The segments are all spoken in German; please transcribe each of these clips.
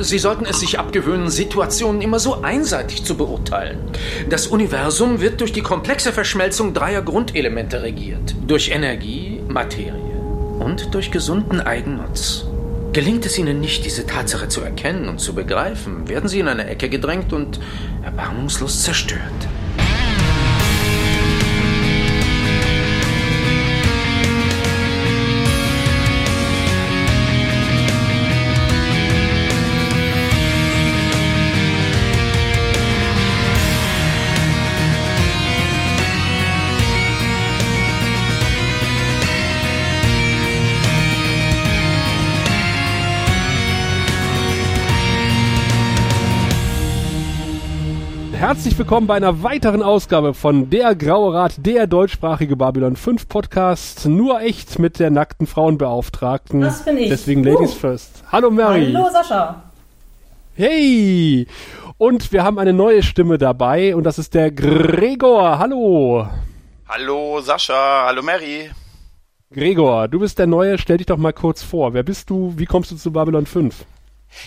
Sie sollten es sich abgewöhnen, Situationen immer so einseitig zu beurteilen. Das Universum wird durch die komplexe Verschmelzung dreier Grundelemente regiert. Durch Energie, Materie und durch gesunden Eigennutz. Gelingt es Ihnen nicht, diese Tatsache zu erkennen und zu begreifen, werden Sie in eine Ecke gedrängt und erbarmungslos zerstört. Herzlich willkommen bei einer weiteren Ausgabe von Der Graue Rat, der deutschsprachige Babylon 5 Podcast. Nur echt mit der nackten Frauenbeauftragten. Das bin ich. Deswegen Ladies uh. first. Hallo Mary. Hallo Sascha. Hey. Und wir haben eine neue Stimme dabei und das ist der Gregor. Hallo. Hallo Sascha. Hallo Mary. Gregor, du bist der Neue. Stell dich doch mal kurz vor. Wer bist du? Wie kommst du zu Babylon 5?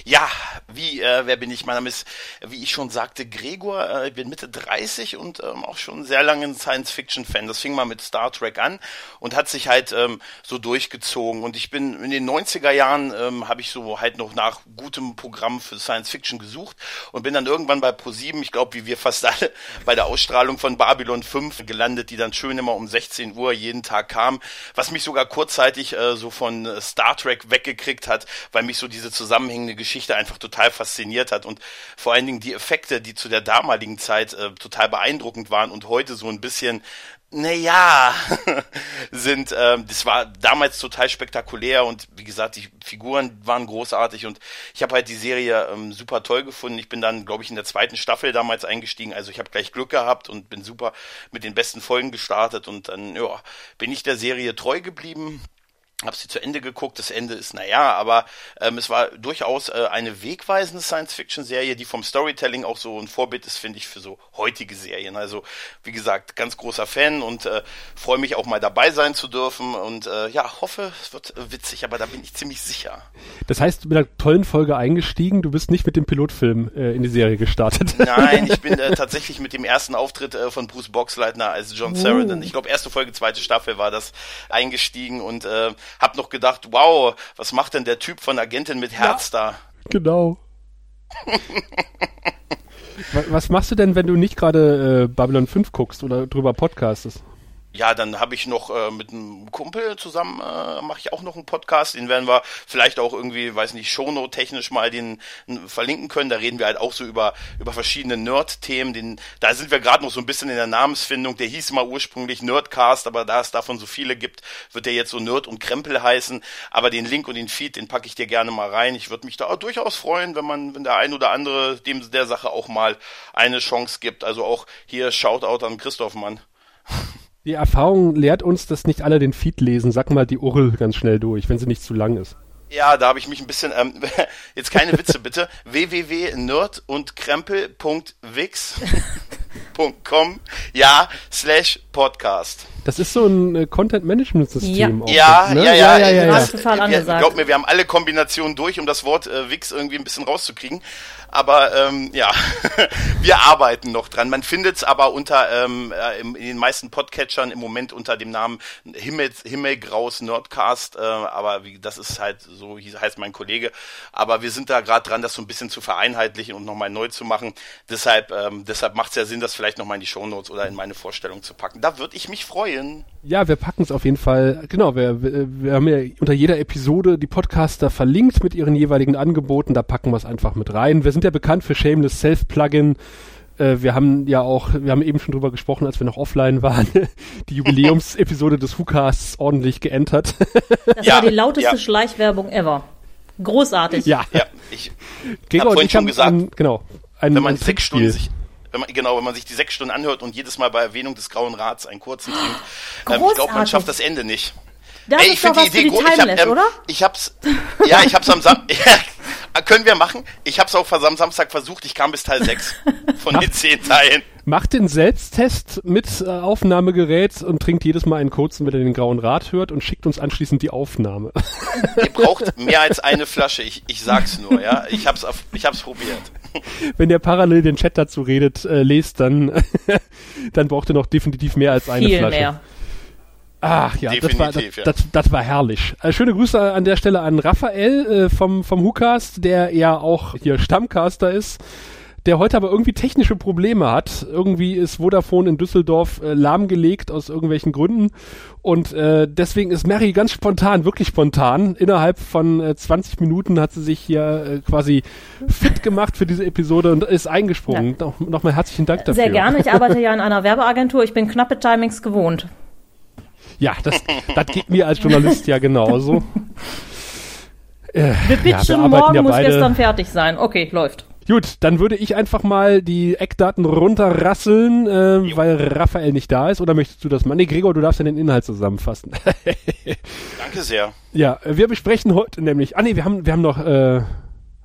Ja, wie, äh, wer bin ich? Mein Name ist, wie ich schon sagte, Gregor. Äh, ich bin Mitte 30 und ähm, auch schon sehr lange ein Science-Fiction-Fan. Das fing mal mit Star Trek an und hat sich halt ähm, so durchgezogen. Und ich bin in den 90er Jahren, ähm, habe ich so halt noch nach gutem Programm für Science-Fiction gesucht und bin dann irgendwann bei Pro7, ich glaube, wie wir fast alle, bei der Ausstrahlung von Babylon 5 gelandet, die dann schön immer um 16 Uhr jeden Tag kam, was mich sogar kurzzeitig äh, so von Star Trek weggekriegt hat, weil mich so diese zusammenhängende eine Geschichte einfach total fasziniert hat und vor allen Dingen die Effekte, die zu der damaligen Zeit äh, total beeindruckend waren und heute so ein bisschen naja, sind, ähm, das war damals total spektakulär und wie gesagt, die Figuren waren großartig und ich habe halt die Serie ähm, super toll gefunden. Ich bin dann, glaube ich, in der zweiten Staffel damals eingestiegen, also ich habe gleich Glück gehabt und bin super mit den besten Folgen gestartet und dann, ja, bin ich der Serie treu geblieben habe sie zu Ende geguckt. Das Ende ist naja, aber ähm, es war durchaus äh, eine wegweisende Science-Fiction-Serie, die vom Storytelling auch so ein Vorbild ist, finde ich, für so heutige Serien. Also wie gesagt, ganz großer Fan und äh, freue mich auch mal dabei sein zu dürfen und äh, ja, hoffe, es wird äh, witzig, aber da bin ich ziemlich sicher. Das heißt, du bist mit einer tollen Folge eingestiegen, du bist nicht mit dem Pilotfilm äh, in die Serie gestartet. Nein, ich bin äh, tatsächlich mit dem ersten Auftritt äh, von Bruce Boxleitner als John uh. ich glaube erste Folge, zweite Staffel war das, eingestiegen und äh, hab noch gedacht, wow, was macht denn der Typ von Agentin mit Herz ja, da? Genau. was machst du denn, wenn du nicht gerade äh, Babylon 5 guckst oder drüber podcastest? Ja, dann habe ich noch äh, mit einem Kumpel zusammen, äh, mache ich auch noch einen Podcast, den werden wir vielleicht auch irgendwie, weiß nicht, Shownote-technisch mal den verlinken können. Da reden wir halt auch so über, über verschiedene Nerd-Themen. Da sind wir gerade noch so ein bisschen in der Namensfindung. Der hieß mal ursprünglich Nerdcast, aber da es davon so viele gibt, wird der jetzt so Nerd und Krempel heißen. Aber den Link und den Feed, den packe ich dir gerne mal rein. Ich würde mich da auch durchaus freuen, wenn man, wenn der ein oder andere dem der Sache auch mal eine Chance gibt. Also auch hier Shoutout an Christoph Mann. Die Erfahrung lehrt uns, dass nicht alle den Feed lesen. Sag mal die URL ganz schnell durch, wenn sie nicht zu lang ist. Ja, da habe ich mich ein bisschen, ähm, jetzt keine Witze bitte, www.nerd und krempel.wix.com, ja, slash Podcast. Das ist so ein äh, Content-Management-System. Ja. Ja, ne? ja, ja, ja, ja, ja, ja. total angesagt. Glaub mir, wir haben alle Kombinationen durch, um das Wort äh, Wix irgendwie ein bisschen rauszukriegen. Aber ähm, ja, wir arbeiten noch dran. Man findet es aber unter ähm, äh, in den meisten Podcatchern im Moment unter dem Namen Himmel, Himmelgraus Nerdcast. Äh, aber wie, das ist halt so heißt mein Kollege. Aber wir sind da gerade dran, das so ein bisschen zu vereinheitlichen und nochmal neu zu machen. Deshalb, ähm, deshalb macht es ja Sinn, das vielleicht nochmal in die Shownotes oder in meine Vorstellung zu packen. Da würde ich mich freuen. Ja, wir packen es auf jeden Fall. Genau, wir, wir, haben ja unter jeder Episode die Podcaster verlinkt mit ihren jeweiligen Angeboten. Da packen wir es einfach mit rein. Wir sind ja bekannt für Shameless Self-Plugin. Äh, wir haben ja auch, wir haben eben schon drüber gesprochen, als wir noch offline waren, die Jubiläumsepisode des WhoCasts ordentlich geentert. Das ja, war die lauteste ja. Schleichwerbung ever. Großartig. Ja, ja ich habe vorhin schon gesagt, ein, genau, ein, wenn man sechs Stunden sich wenn man, genau, wenn man sich die sechs Stunden anhört und jedes Mal bei Erwähnung des Grauen Rats einen kurzen trinkt, ähm, ich glaube, man schafft das Ende nicht. Das Ey, ich ist doch was die Idee für die Timeless, ich hab, ähm, oder? Ich hab's, ja, ich hab's am Samstag, können wir machen. Ich habe es auch am Samstag versucht. Ich kam bis Teil 6 von den 10 Teilen. Macht den Selbsttest mit äh, Aufnahmegerät und trinkt jedes Mal einen kurzen, wenn er den grauen Rat hört und schickt uns anschließend die Aufnahme. Ihr braucht mehr als eine Flasche. Ich, ich sag's nur, ja. Ich hab's, auf, ich hab's probiert. Wenn der parallel den Chat dazu redet, äh, lest, dann, dann braucht ihr noch definitiv mehr als eine Viel Flasche. mehr. Ach ja, das war, das, Definitiv, ja. das, das war herrlich. Äh, schöne Grüße an der Stelle an Raphael äh, vom, vom WhoCast, der ja auch hier Stammcaster ist, der heute aber irgendwie technische Probleme hat. Irgendwie ist Vodafone in Düsseldorf äh, lahmgelegt aus irgendwelchen Gründen und äh, deswegen ist Mary ganz spontan, wirklich spontan, innerhalb von äh, 20 Minuten hat sie sich hier äh, quasi fit gemacht für diese Episode und ist eingesprungen. Noch, Nochmal herzlichen Dank dafür. Sehr gerne. Ich arbeite ja in einer Werbeagentur. Ich bin knappe Timings gewohnt. Ja, das, das geht mir als Journalist ja genauso. Äh, Wir ja, pitchen, arbeiten morgen ja muss beide- gestern fertig sein. Okay, läuft. Gut, dann würde ich einfach mal die Eckdaten runterrasseln, äh, weil Raphael nicht da ist. Oder möchtest du das mal? Nee, Gregor, du darfst ja den Inhalt zusammenfassen. Danke sehr. ja, wir besprechen heute nämlich. Ah nee, wir haben, wir haben noch, äh,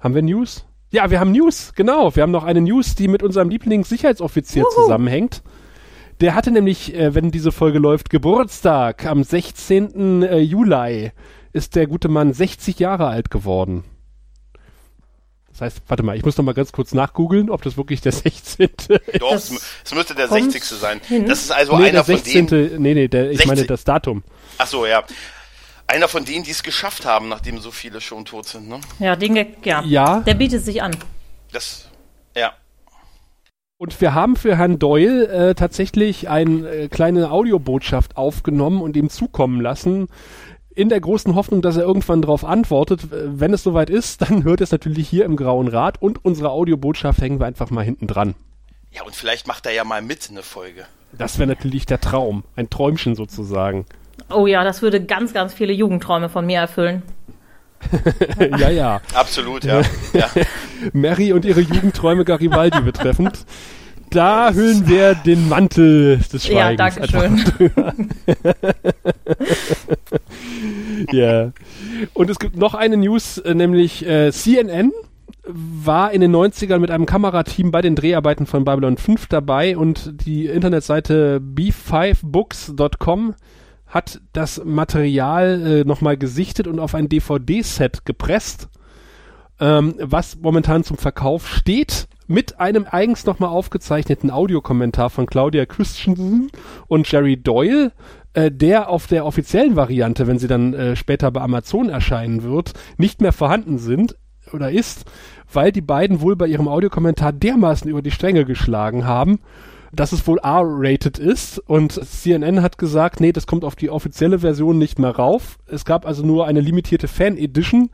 haben wir News? Ja, wir haben News, genau. Wir haben noch eine News, die mit unserem Lieblingssicherheitsoffizier zusammenhängt. Der hatte nämlich, äh, wenn diese Folge läuft, Geburtstag. Am 16. Äh, Juli ist der gute Mann 60 Jahre alt geworden. Das heißt, warte mal, ich muss noch mal ganz kurz nachgoogeln, ob das wirklich der 16. Doch, es, es müsste der kommt 60. sein. hin. Das ist also nee, einer der von 16. denen. Nee, nee, der, ich 60. meine das Datum. Ach so, ja. Einer von denen, die es geschafft haben, nachdem so viele schon tot sind, ne? Ja, den Gag, ja. Ja. Der bietet sich an. Das. Und wir haben für Herrn Doyle äh, tatsächlich eine äh, kleine Audiobotschaft aufgenommen und ihm zukommen lassen, in der großen Hoffnung, dass er irgendwann darauf antwortet. Wenn es soweit ist, dann hört es natürlich hier im Grauen Rat und unsere Audiobotschaft hängen wir einfach mal hinten dran. Ja, und vielleicht macht er ja mal mit eine Folge. Das wäre natürlich der Traum, ein Träumchen sozusagen. Oh ja, das würde ganz, ganz viele Jugendträume von mir erfüllen. Ja, ja. Absolut, ja. ja. Mary und ihre Jugendträume Garibaldi betreffend. Da hüllen wir den Mantel des Ja, Schweigens. danke einfach schön. Ja. Und es gibt noch eine News, äh, nämlich äh, CNN war in den 90ern mit einem Kamerateam bei den Dreharbeiten von Babylon 5 dabei und die Internetseite b5books.com hat das Material äh, nochmal gesichtet und auf ein DVD-Set gepresst, ähm, was momentan zum Verkauf steht, mit einem eigens nochmal aufgezeichneten Audiokommentar von Claudia Christensen und Jerry Doyle, äh, der auf der offiziellen Variante, wenn sie dann äh, später bei Amazon erscheinen wird, nicht mehr vorhanden sind oder ist, weil die beiden wohl bei ihrem Audiokommentar dermaßen über die Stränge geschlagen haben, dass es wohl R-rated ist und CNN hat gesagt, nee, das kommt auf die offizielle Version nicht mehr rauf. Es gab also nur eine limitierte Fan-Edition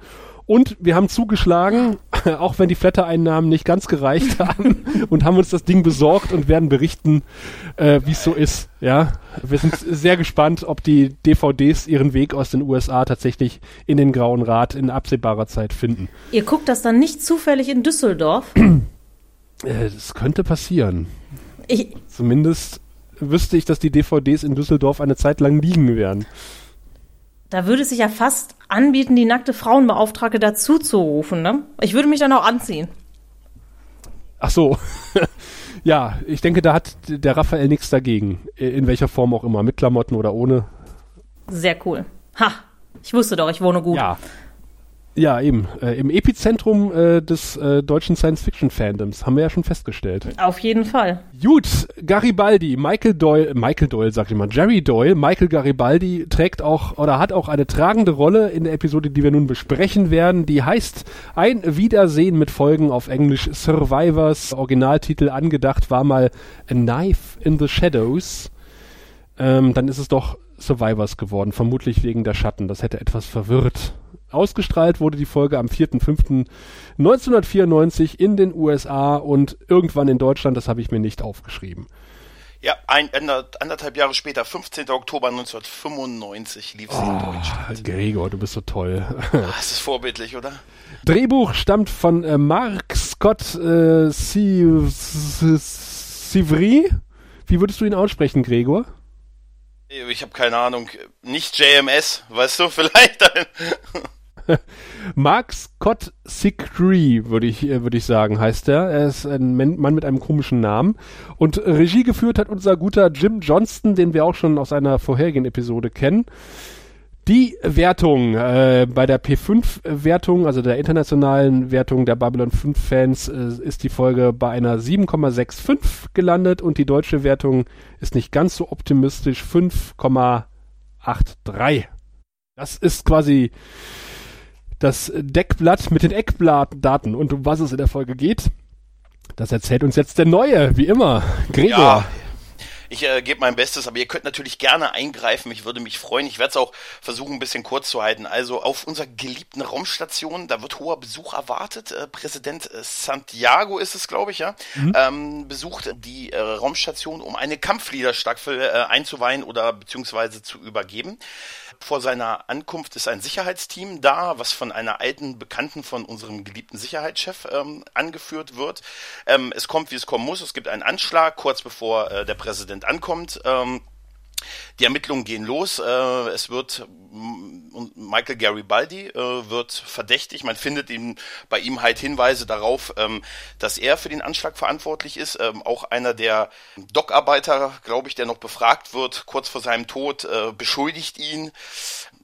und wir haben zugeschlagen, auch wenn die Flatter-Einnahmen nicht ganz gereicht haben und haben uns das Ding besorgt und werden berichten, äh, wie es so ist. Ja, wir sind sehr gespannt, ob die DVDs ihren Weg aus den USA tatsächlich in den Grauen Rat in absehbarer Zeit finden. Ihr guckt das dann nicht zufällig in Düsseldorf? Äh, das könnte passieren. Ich, Zumindest wüsste ich, dass die DVDs in Düsseldorf eine Zeit lang liegen werden. da würde es sich ja fast anbieten, die nackte Frauenbeauftragte dazu zu rufen, ne? Ich würde mich dann auch anziehen. Ach so. ja, ich denke, da hat der Raphael nichts dagegen. In welcher Form auch immer. Mit Klamotten oder ohne. Sehr cool. Ha, ich wusste doch, ich wohne gut. Ja. Ja, eben. Äh, Im Epizentrum äh, des äh, deutschen Science-Fiction-Fandoms. Haben wir ja schon festgestellt. Auf jeden Fall. Gut, Garibaldi, Michael Doyle, Michael Doyle sag ich mal, Jerry Doyle, Michael Garibaldi trägt auch oder hat auch eine tragende Rolle in der Episode, die wir nun besprechen werden. Die heißt Ein Wiedersehen mit Folgen auf Englisch Survivors. Originaltitel angedacht war mal A Knife in the Shadows. Ähm, dann ist es doch Survivors geworden, vermutlich wegen der Schatten. Das hätte etwas verwirrt. Ausgestrahlt wurde die Folge am 4.5.1994 in den USA und irgendwann in Deutschland, das habe ich mir nicht aufgeschrieben. Ja, ein, ander- anderthalb Jahre später, 15. Oktober 1995, lief sie in Deutschland. Gregor, du bist so toll. Das ist vorbildlich, oder? Drehbuch stammt von äh, Mark Scott äh. Wie würdest du ihn aussprechen, Gregor? Ich habe keine Ahnung. Nicht JMS, weißt du, vielleicht ein. Mark Scott Sigree, würde ich, äh, würde ich sagen, heißt er. Er ist ein Mann mit einem komischen Namen. Und Regie geführt hat unser guter Jim Johnston, den wir auch schon aus einer vorherigen Episode kennen. Die Wertung äh, bei der P5-Wertung, also der internationalen Wertung der Babylon 5-Fans, äh, ist die Folge bei einer 7,65 gelandet und die deutsche Wertung ist nicht ganz so optimistisch, 5,83. Das ist quasi das Deckblatt mit den Eckblattdaten und um was es in der Folge geht. Das erzählt uns jetzt der Neue, wie immer, Gregor. Ja. Ich äh, gebe mein Bestes, aber ihr könnt natürlich gerne eingreifen. Ich würde mich freuen. Ich werde es auch versuchen, ein bisschen kurz zu halten. Also auf unserer geliebten Raumstation, da wird hoher Besuch erwartet. Äh, Präsident äh, Santiago ist es, glaube ich, ja, mhm. ähm, besucht die äh, Raumstation, um eine Kampfliederstaffel äh, einzuweihen oder beziehungsweise zu übergeben. Vor seiner Ankunft ist ein Sicherheitsteam da, was von einer alten Bekannten von unserem geliebten Sicherheitschef ähm, angeführt wird. Ähm, es kommt, wie es kommen muss. Es gibt einen Anschlag kurz bevor äh, der Präsident ankommt. Ähm, die Ermittlungen gehen los. Äh, es wird Michael Garibaldi äh, wird verdächtig. Man findet ihn, bei ihm halt Hinweise darauf, ähm, dass er für den Anschlag verantwortlich ist. Ähm, auch einer der Dockarbeiter, glaube ich, der noch befragt wird, kurz vor seinem Tod, äh, beschuldigt ihn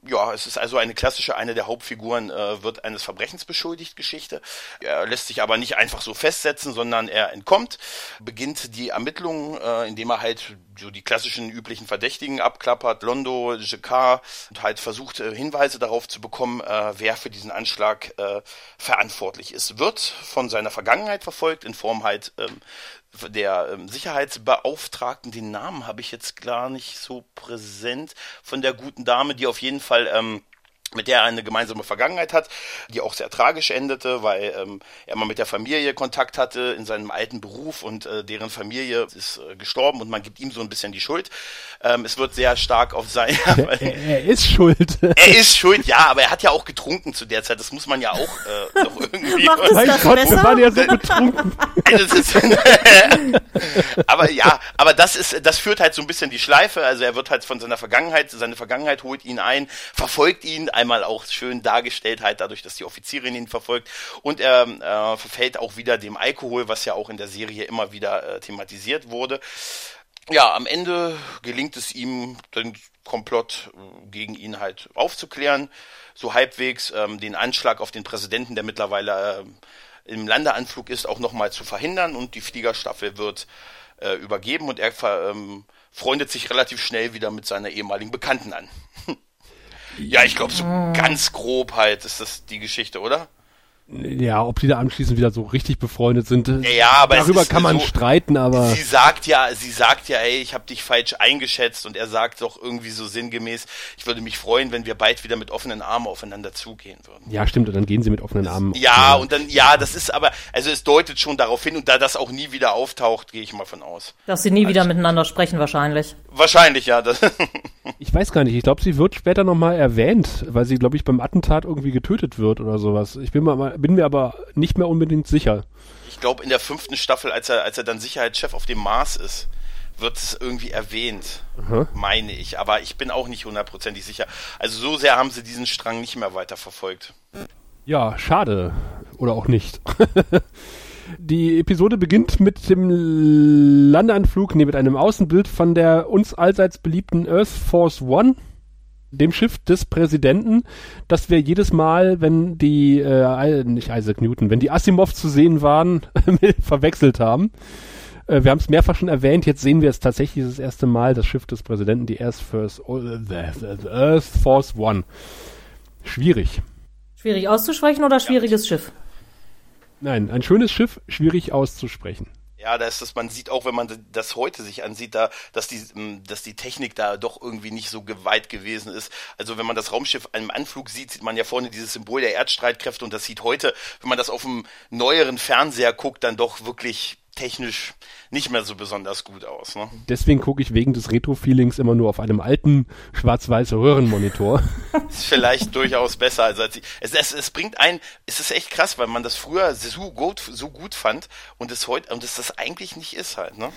ja, es ist also eine klassische, eine der Hauptfiguren äh, wird eines Verbrechens beschuldigt Geschichte. Er lässt sich aber nicht einfach so festsetzen, sondern er entkommt, beginnt die Ermittlungen, äh, indem er halt so die klassischen üblichen Verdächtigen abklappert, Londo, Jacquard, und halt versucht äh, Hinweise darauf zu bekommen, äh, wer für diesen Anschlag äh, verantwortlich ist. Wird von seiner Vergangenheit verfolgt in Form halt ähm, der ähm, Sicherheitsbeauftragten, den Namen habe ich jetzt gar nicht so präsent, von der guten Dame, die auf jeden Fall ähm, mit der er eine gemeinsame Vergangenheit hat, die auch sehr tragisch endete, weil ähm, er mal mit der Familie Kontakt hatte in seinem alten Beruf und äh, deren Familie ist äh, gestorben und man gibt ihm so ein bisschen die Schuld. Ähm, es wird sehr stark auf sein. er, er, ist schuld. er ist schuld, ja, aber er hat ja auch getrunken zu der Zeit. Das muss man ja auch äh, noch irgendwie. Macht es mein das Gott, besser? wir waren ja so betrunken. aber ja, aber das ist, das führt halt so ein bisschen die Schleife. Also er wird halt von seiner Vergangenheit, seine Vergangenheit holt ihn ein, verfolgt ihn einmal auch schön dargestellt, halt dadurch, dass die Offizierin ihn verfolgt. Und er äh, verfällt auch wieder dem Alkohol, was ja auch in der Serie immer wieder äh, thematisiert wurde. Ja, am Ende gelingt es ihm, den Komplott äh, gegen ihn halt aufzuklären, so halbwegs ähm, den Anschlag auf den Präsidenten, der mittlerweile äh, im Landeanflug ist, auch nochmal zu verhindern und die Fliegerstaffel wird äh, übergeben und er ähm, freundet sich relativ schnell wieder mit seiner ehemaligen Bekannten an. Ja, ich glaube, so ganz grob halt ist das die Geschichte, oder? Ja, ob die da anschließend wieder so richtig befreundet sind, ja, aber darüber kann man so, streiten, aber sie sagt ja, sie sagt ja, ey, ich habe dich falsch eingeschätzt und er sagt doch irgendwie so sinngemäß, ich würde mich freuen, wenn wir bald wieder mit offenen Armen aufeinander zugehen würden. Ja, stimmt, und dann gehen sie mit offenen Armen. Ja, und dann ja, das ist aber also es deutet schon darauf hin und da das auch nie wieder auftaucht, gehe ich mal von aus. Dass sie nie also, wieder miteinander sprechen wahrscheinlich. Wahrscheinlich ja, das Ich weiß gar nicht, ich glaube, sie wird später nochmal erwähnt, weil sie glaube ich beim Attentat irgendwie getötet wird oder sowas. Ich bin mal bin mir aber nicht mehr unbedingt sicher. Ich glaube, in der fünften Staffel, als er, als er dann Sicherheitschef auf dem Mars ist, wird es irgendwie erwähnt, Aha. meine ich. Aber ich bin auch nicht hundertprozentig sicher. Also so sehr haben sie diesen Strang nicht mehr weiter verfolgt. Ja, schade. Oder auch nicht. Die Episode beginnt mit dem Landeanflug, nee, mit einem Außenbild von der uns allseits beliebten Earth Force One dem Schiff des Präsidenten, dass wir jedes Mal, wenn die, äh, nicht Isaac Newton, wenn die Asimov zu sehen waren, verwechselt haben. Äh, wir haben es mehrfach schon erwähnt, jetzt sehen wir es tatsächlich das erste Mal, das Schiff des Präsidenten, die Earth Force, oh, the, Earth Force One. Schwierig. Schwierig auszusprechen oder schwieriges ja. Schiff? Nein, ein schönes Schiff, schwierig auszusprechen. Ja, da ist das, man sieht auch, wenn man das heute sich ansieht, da, dass die, dass die Technik da doch irgendwie nicht so weit gewesen ist. Also wenn man das Raumschiff einem Anflug sieht, sieht man ja vorne dieses Symbol der Erdstreitkräfte und das sieht heute, wenn man das auf einem neueren Fernseher guckt, dann doch wirklich technisch nicht mehr so besonders gut aus. Ne? Deswegen gucke ich wegen des Retro-Feelings immer nur auf einem alten schwarz-weiß Röhrenmonitor. ist vielleicht durchaus besser als, als ich. Es, es, es bringt ein, es ist echt krass, weil man das früher so gut, so gut fand und es heute und es das eigentlich nicht ist halt. Ne?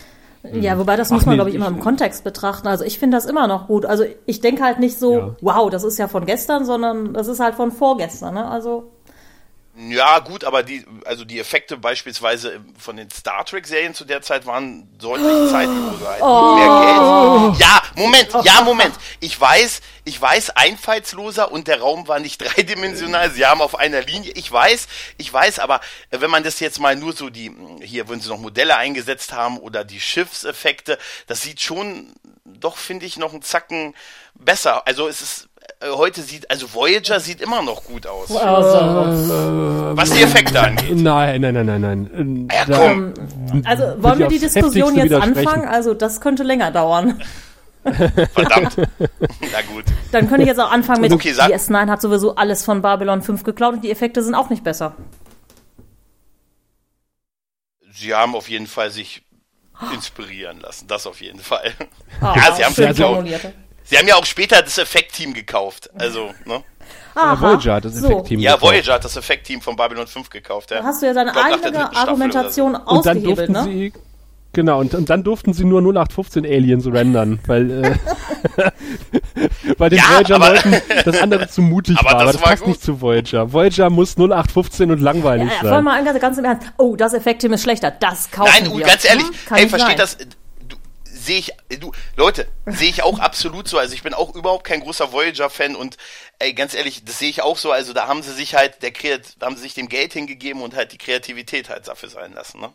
Ja, wobei das Ach muss man, nee, glaube ich, immer ich- im Kontext betrachten. Also ich finde das immer noch gut. Also ich denke halt nicht so, Ja. wow, das ist ja von gestern, sondern das ist halt von vorgestern. Ne? Also Ja, gut, aber die, also die Effekte beispielsweise von den Star Trek Serien zu der Zeit waren deutlich zeitloser. Halt Oh. Mehr Geld. Ja, Moment, ja, Moment. Ich weiß, ich weiß, einfallsloser und der Raum war nicht dreidimensional. Sie haben auf einer Linie. Ich weiß, ich weiß, aber wenn man das jetzt mal nur so die, hier, wenn sie noch Modelle eingesetzt haben oder die Schiffseffekte, das sieht schon, doch finde ich noch einen Zacken besser. Also es ist, heute sieht, also Voyager sieht immer noch gut aus. also, Was die Effekte angeht. Nein, nein, nein, nein, nein. Ja, komm. also wollen wir die Diskussion jetzt anfangen? Also das könnte länger dauern. Verdammt. Na gut. Dann könnte ich jetzt auch anfangen mit, Okay, sag- DS9 hat sowieso alles von Babylon 5 geklaut und die Effekte sind auch nicht besser. Sie haben auf jeden Fall sich inspirieren lassen. Das auf jeden Fall. Ah, Ja, sie haben schön es geklaut. Sie haben ja auch später das Effektteam gekauft. Also, ne? Aha, Ja, Voyager hat das so. Effektteam Ja, gekauft. Voyager hat das Effektteam von Babylon 5 gekauft. Ja. Da hast du ja deine glaub, eigene Argumentation Und dann ausgehebelt, durften ne? sie genau und, und dann durften sie nur 0815 Aliens rendern, weil äh, bei den Ja, Voyager-Leuten das andere zu mutig Aber war, aber das das war passt gut. nicht zu Voyager. Voyager muss 0815 und langweilig Ja, ja, sein. mal ganz, ganz im Ernst. Oh, das Effektteam ist schlechter. Das kaufen Nein, wir. und ganz ehrlich, Hm, ey, versteht sein. das? Sehe ich, du, Leute, sehe ich auch absolut so. Also ich bin auch überhaupt kein großer Voyager-Fan und ey, ganz ehrlich, das sehe ich auch so. Also da haben sie sich halt, der Kreat, da haben sie sich dem Geld hingegeben und halt die Kreativität halt dafür sein lassen, ne?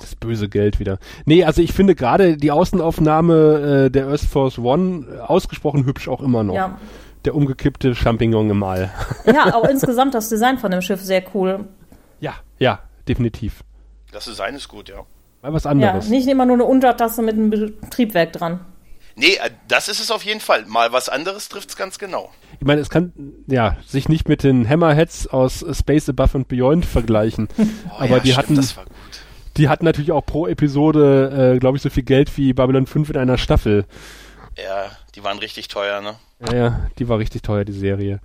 Das böse Geld wieder. Nee, also ich finde gerade die Außenaufnahme äh, der Earth Force One äh, ausgesprochen hübsch auch immer noch. Ja. Der umgekippte Champignon im All. Ja, auch insgesamt das Design von dem Schiff sehr cool. ja, ja, definitiv. Das Design ist gut, ja. Mal was Ja, anderes. nicht immer nur eine Untertasse mit einem Triebwerk dran. Nee, äh, das ist es auf jeden Fall. Mal was anderes trifft's ganz genau. Ich meine, es kann ja sich nicht mit den Hammerheads aus Space Above and Beyond vergleichen. Oh, aber ja, die stimmt, hatten das war gut. die hatten natürlich auch pro Episode, äh, glaube ich, so viel Geld wie Babylon 5 in einer Staffel. Ja, die waren richtig teuer, ne? Ja, ja, die war richtig teuer, die Serie.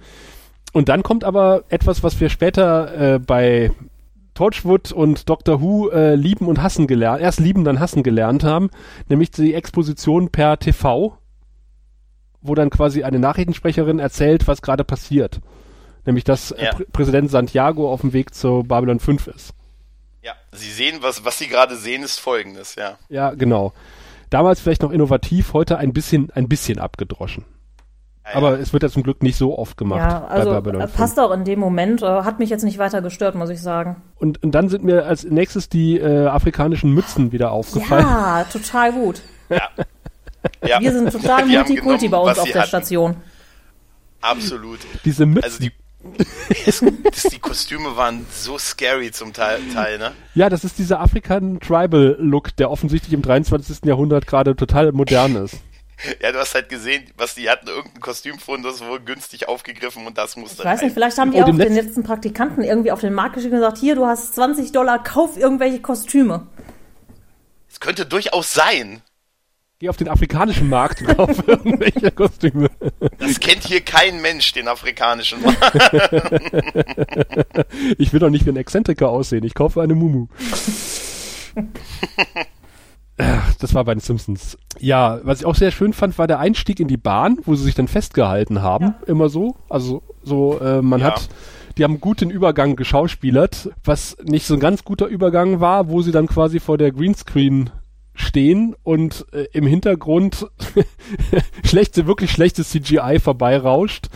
Und dann kommt aber etwas, was wir später äh, bei Torchwood und Doctor Who äh, lieben und hassen gelernt, erst lieben, dann hassen gelernt haben, nämlich die Exposition per TV, wo dann quasi eine Nachrichtensprecherin erzählt, was gerade passiert. Nämlich, dass äh, Ja. Prä Präsident Santiago auf dem Weg zu Babylon 5 ist. Ja, Sie sehen, was, was Sie gerade sehen, ist folgendes, ja. Ja, genau. Damals vielleicht noch innovativ, heute ein bisschen, ein bisschen abgedroschen. Aber es wird ja zum Glück nicht so oft gemacht Ja, also bei Babylon äh, 5. passt auch in dem Moment. Äh, hat mich jetzt nicht weiter gestört, muss ich sagen. Und, und dann sind mir als nächstes die äh, afrikanischen Mützen wieder aufgefallen. Ja, total gut. ja. Wir sind total Die Multikulti bei uns auf der hatten. Station. Absolut. Diese Mützen. Also die, es, das, die Kostüme waren so scary zum Teil, Teil ne? ja, das ist dieser African Tribal Look, der offensichtlich im 23. Jahrhundert gerade total modern ist. Ja, du hast halt gesehen, was die hatten, irgendein Kostümfund, das wurde günstig aufgegriffen und das musste Ich weiß rein. nicht, vielleicht haben die Oh, auch den letzten- letzten Praktikanten irgendwie auf den Markt geschickt und gesagt, hier, du hast 20 Dollar, kauf irgendwelche Kostüme. Es könnte durchaus sein. Geh auf den afrikanischen Markt und kauf irgendwelche Kostüme. Das kennt hier kein Mensch, den afrikanischen Markt. Ich will doch nicht wie ein Exzentriker aussehen. Ich kaufe eine Mumu. Das war bei den Simpsons. Ja, was ich auch sehr schön fand, war der Einstieg in die Bahn, wo sie sich dann festgehalten haben. Immer so. Also so, äh, man Ja. hat, die haben gut den Übergang geschauspielert, was nicht so ein ganz guter Übergang war, wo sie dann quasi vor der Greenscreen stehen und äh, im Hintergrund schlechte, wirklich schlechtes CGI vorbeirauscht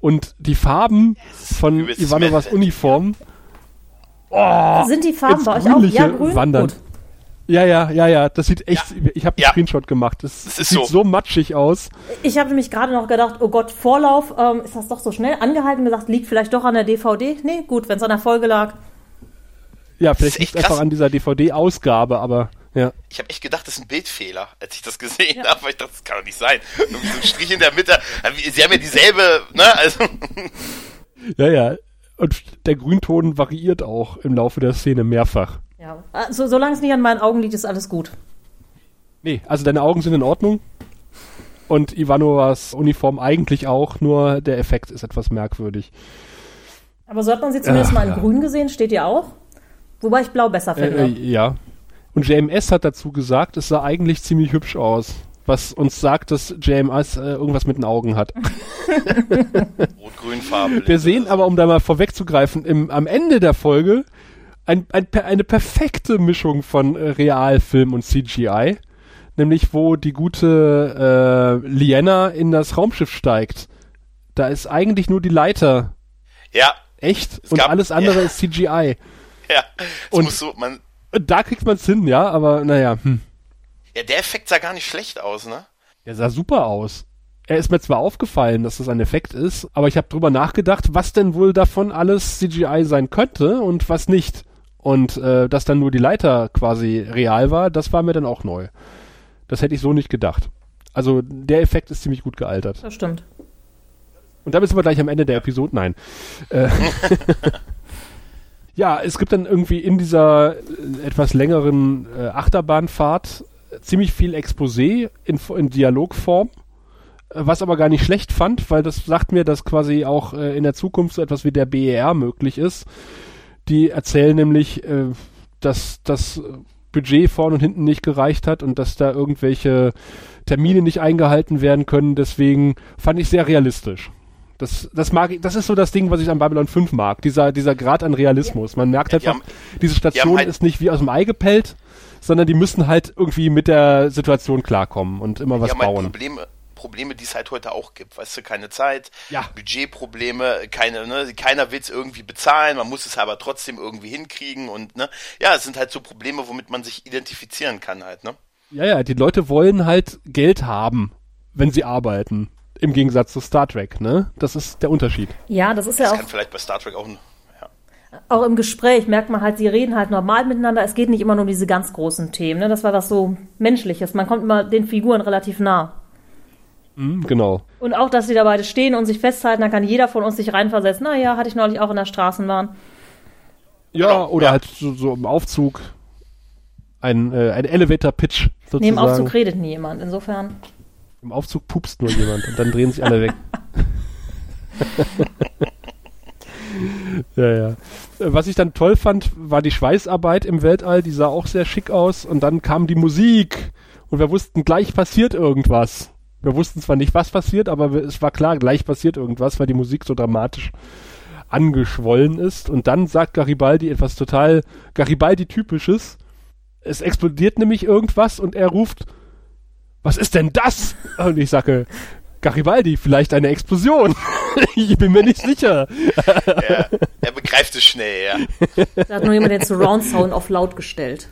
und die Farben von übelst Ivanovas. Uniform oh, Sind die Farben bei euch auch? Ja, grün? wandern. Gut. Ja, ja, ja, ja, das sieht echt, ich habe einen Ja. Screenshot gemacht, das, Das ist sieht so. so. matschig aus. Ich habe nämlich gerade noch gedacht, oh Gott, Vorlauf, ähm, ist das doch so schnell angehalten gesagt, liegt vielleicht doch an der DVD? Nee, gut, wenn es an der Folge lag. Ja, vielleicht liegt einfach krass. an dieser DVD-Ausgabe, aber ja. Ich habe echt gedacht, das ist ein Bildfehler, als ich das gesehen habe, weil ich dachte, das kann doch nicht sein. Irgendwie so ein Strich in der Mitte. Sie haben ja dieselbe, ne? Also, Ja, ja. Und der Grünton variiert auch im Laufe der Szene mehrfach. Ja. Also, solange es nicht an meinen Augen liegt, ist alles gut. Nee, also deine Augen sind in Ordnung. Und Ivanovas Uniform eigentlich auch, nur der Effekt ist etwas merkwürdig. Aber so hat man sie zumindest Ach, mal in ja. grün gesehen, steht ja auch. Wobei ich blau besser Äh, finde. äh, ja. Und JMS hat dazu gesagt, es sah eigentlich ziemlich hübsch aus. Was uns sagt, dass JMS äh, irgendwas mit den Augen hat. Rot-Grün-Farbe. Wir sehen aber, um da mal vorwegzugreifen, im, am Ende der Folge ein, ein, eine perfekte Mischung von äh, Realfilm und CGI. Nämlich, wo die gute äh, Liana in das Raumschiff steigt. Da ist eigentlich nur die Leiter Ja, echt Es und gab- alles andere ja. ist CGI. ja. Es Und- so, man, da kriegt man's hin, ja, aber naja, hm. ja, der Effekt sah gar nicht schlecht aus, ne? Er sah super aus. Er ist mir zwar aufgefallen, dass das ein Effekt ist, aber ich habe drüber nachgedacht, was denn wohl davon alles CGI sein könnte und was nicht. Und äh, dass dann nur die Leiter quasi real war, das war mir dann auch neu. Das hätte ich so nicht gedacht. Also der Effekt ist ziemlich gut gealtert. Das stimmt. Und damit sind wir gleich am Ende der Episode. Nein. Äh, ja, es gibt dann irgendwie in dieser äh, etwas längeren äh, Achterbahnfahrt ziemlich viel Exposé in, in Dialogform, was aber gar nicht schlecht fand, weil das sagt mir, dass quasi auch äh, in der Zukunft so etwas wie der BER möglich ist. Die erzählen nämlich, äh, dass das Budget vorn und hinten nicht gereicht hat und dass da irgendwelche Termine nicht eingehalten werden können. Deswegen fand ich sehr realistisch. Das, das mag ich, das ist so das Ding, was ich an Babylon 5 mag. Dieser, dieser Grad an Realismus. Man merkt Ja, die einfach, haben- diese Station haben halt- ist nicht wie aus dem Ei gepellt, sondern die müssen halt irgendwie mit der Situation klarkommen und immer was Die haben halt bauen. Probleme, Probleme, die es halt heute auch gibt. Weißt du, keine Zeit, Ja. Budgetprobleme, keine, ne, keiner will es irgendwie bezahlen, man muss es aber trotzdem irgendwie hinkriegen und ne, ja, es sind halt so Probleme, womit man sich identifizieren kann halt, ne? Ja, ja, die Leute wollen halt Geld haben, wenn sie arbeiten. Im Gegensatz zu Star Trek, ne? Das ist der Unterschied. Ja, das ist ja Das auch, kann vielleicht bei Star Trek auch ein, auch im Gespräch, merkt man halt, sie reden halt normal miteinander. Es geht nicht immer nur um diese ganz großen Themen. Ne? Das war was so Menschliches. Man kommt immer den Figuren relativ nah. Hm, genau. Und auch, dass sie da beide stehen und sich festhalten, dann kann jeder von uns sich reinversetzen. Naja, hatte ich neulich auch in der Straßenbahn. Ja, oder ja. halt so, so im Aufzug ein, äh, ein Elevator-Pitch sozusagen. Neben Aufzug redet nie jemand. Insofern. Im Aufzug pupst nur jemand und dann drehen sich alle weg. ja, ja. Was ich dann toll fand, war die Schweißarbeit im Weltall, die sah auch sehr schick aus und dann kam die Musik und wir wussten, gleich passiert irgendwas. Wir wussten zwar nicht, was passiert, aber es war klar, gleich passiert irgendwas, weil die Musik so dramatisch angeschwollen ist. Und dann sagt Garibaldi etwas total Garibaldi-typisches. Es explodiert nämlich irgendwas und er ruft, was ist denn das? Und ich sage, Garibaldi, vielleicht eine Explosion. ich bin mir nicht sicher. Er, er begreift es schnell, ja. Da hat nur jemand den Surround Sound auf laut gestellt.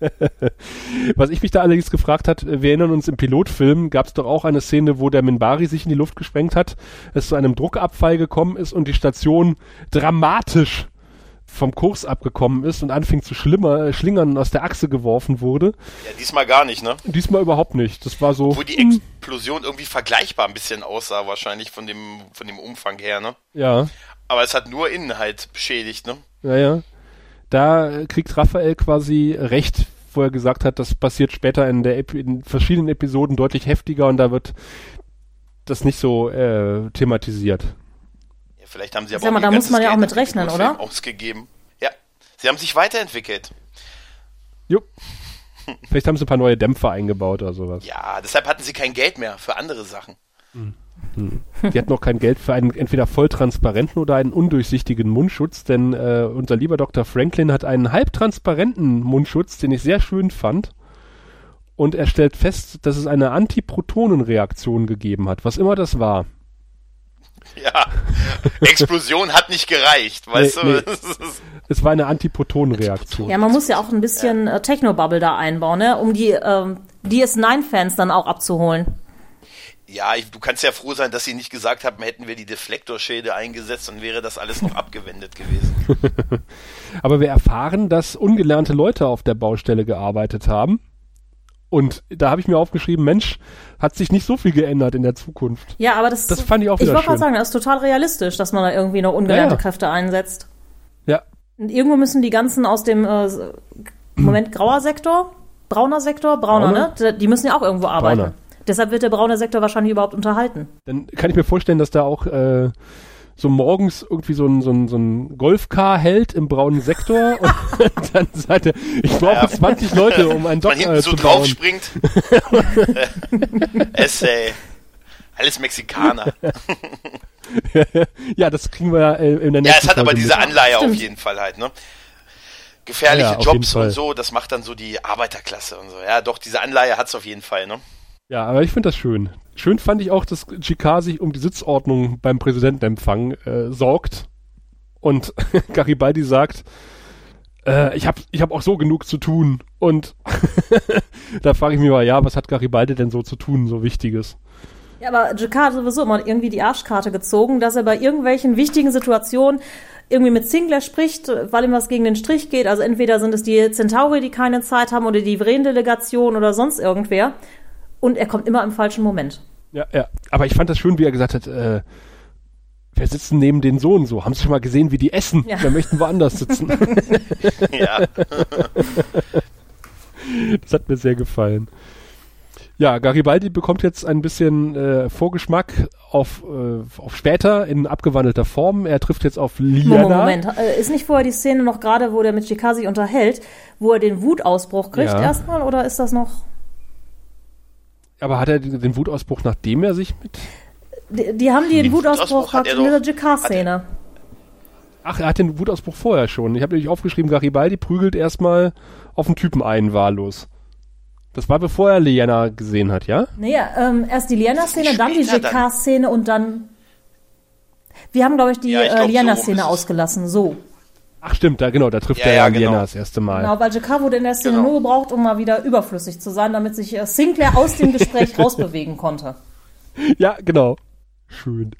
Was ich mich da allerdings gefragt hat, wir erinnern uns im Pilotfilm, gab es doch auch eine Szene, wo der Minbari sich in die Luft gesprengt hat, es zu einem Druckabfall gekommen ist und die Station dramatisch vom Kurs abgekommen ist und anfing zu schlimmer, äh, schlingern und aus der Achse geworfen wurde. Ja, diesmal gar nicht, ne? Diesmal überhaupt nicht. Das war so, Wo die Explosion irgendwie vergleichbar ein bisschen aussah, wahrscheinlich von dem, von dem Umfang her, ne? ja, Aber es hat nur innen halt beschädigt, ne? ja, ja. Da kriegt Raphael quasi recht, wo er gesagt hat, das passiert später in, der Epi in verschiedenen Episoden deutlich heftiger und da wird das nicht so äh, thematisiert. Ja, vielleicht haben sie aber Sag mal, da muss man ja auch Geld mit rechnen, oder? Ausgegeben. Ja. Sie haben sich weiterentwickelt. Jo. Vielleicht haben sie ein paar neue Dämpfer eingebaut oder sowas. Ja, deshalb hatten sie kein Geld mehr für andere Sachen. Die hatten noch kein Geld für einen entweder voll transparenten oder einen undurchsichtigen Mundschutz, denn äh, unser lieber Dr. Franklin hat einen halbtransparenten Mundschutz, den ich sehr schön fand. Und er stellt fest, dass es eine Antiprotonenreaktion gegeben hat, was immer das war. Ja. Explosion hat nicht gereicht, weißt Nee, du? nee. Es war eine Antiprotonenreaktion. Ja, man muss ja auch ein bisschen äh, Technobubble da einbauen, ne? um die ähm, DS9-Fans dann auch abzuholen. Ja, ich, du kannst ja froh sein, dass sie nicht gesagt haben, hätten wir die Deflektorschäde eingesetzt, dann wäre das alles noch abgewendet gewesen. Aber wir erfahren, dass ungelernte Leute auf der Baustelle gearbeitet haben. Und da habe ich mir aufgeschrieben, Mensch, hat sich nicht so viel geändert in der Zukunft. Ja, aber das, Das fand ich auch Ich wollte gerade sagen, das ist total realistisch, dass man da irgendwie noch ungelernte Ja, ja. Kräfte einsetzt. Ja, Und irgendwo müssen die ganzen aus dem äh, Moment grauer Sektor, brauner Sektor, brauner, Brauner? ne? Die müssen ja auch irgendwo arbeiten. Brauner. Deshalb wird der braune Sektor wahrscheinlich überhaupt unterhalten. dann kann ich mir vorstellen, dass da auch äh, so morgens irgendwie so ein, so ein, so ein Golfcar hält im braunen Sektor und dann sagt er, ich brauche Ja. 20 Leute, um einen Dock äh, so zu bauen. draufspringt. Essay. Alles Mexikaner. ja, das kriegen wir äh, in der nächsten Ja, es hat aber Folge diese mit. Anleihe auf jeden Fall halt, ne? Gefährliche Ja, Jobs und so, das macht dann so die Arbeiterklasse und so. Ja, doch, diese Anleihe hat's auf jeden Fall, ne? Ja, aber ich finde das schön. Schön fand ich auch, dass GK sich um die Sitzordnung beim Präsidentenempfang äh, sorgt und Garibaldi sagt, äh, ich habe ich hab auch so genug zu tun. Und da frage ich mich mal, ja, was hat Garibaldi denn so zu tun, so Wichtiges? Ja, aber Jakar hat sowieso immer irgendwie die Arschkarte gezogen, dass er bei irgendwelchen wichtigen Situationen irgendwie mit Sinclair spricht, weil ihm was gegen den Strich geht. Also entweder sind es die Centauri, die keine Zeit haben, oder die Vren-Delegation oder sonst irgendwer. Und er kommt immer im falschen Moment. Ja, ja. Aber ich fand das schön, wie er gesagt hat, äh, wir sitzen neben den Sohn so. Haben Sie schon mal gesehen, wie die essen? Ja. Wir möchten woanders sitzen. Ja. Das hat mir sehr gefallen. Ja, Garibaldi bekommt jetzt ein bisschen äh, Vorgeschmack auf, äh, auf später in abgewandelter Form. Er trifft jetzt auf Liana. Moment, Moment. Äh, Ist nicht vorher die Szene noch gerade, wo der mit sich unterhält, wo er den Wutausbruch kriegt Ja. erstmal, oder ist das noch... Aber hat er den den Wutausbruch, nachdem er sich mit... Die, die haben den Den Wutausbruch Wutausbruch hat er in dieser Jakar-Szene. Ach, er hat den Wutausbruch vorher schon. Ich habe nämlich aufgeschrieben, Garibaldi prügelt erstmal auf den Typen ein, wahllos. Das war bevor er Liana gesehen hat, ja? Nee, ähm, erst die Liana-Szene, dann die. Jakar-Szene und dann. Wir haben, glaube ich, die Ja, ich äh, glaub, so Liana-Szene es. ausgelassen. So. Ach stimmt, da genau, da trifft Ja, er ja, genau. Das erste Mal. Genau, weil in der Szene Genau. nur gebraucht, um mal wieder überflüssig zu sein, damit sich äh, Sinclair aus dem Gespräch rausbewegen konnte. Ja, genau. Schön.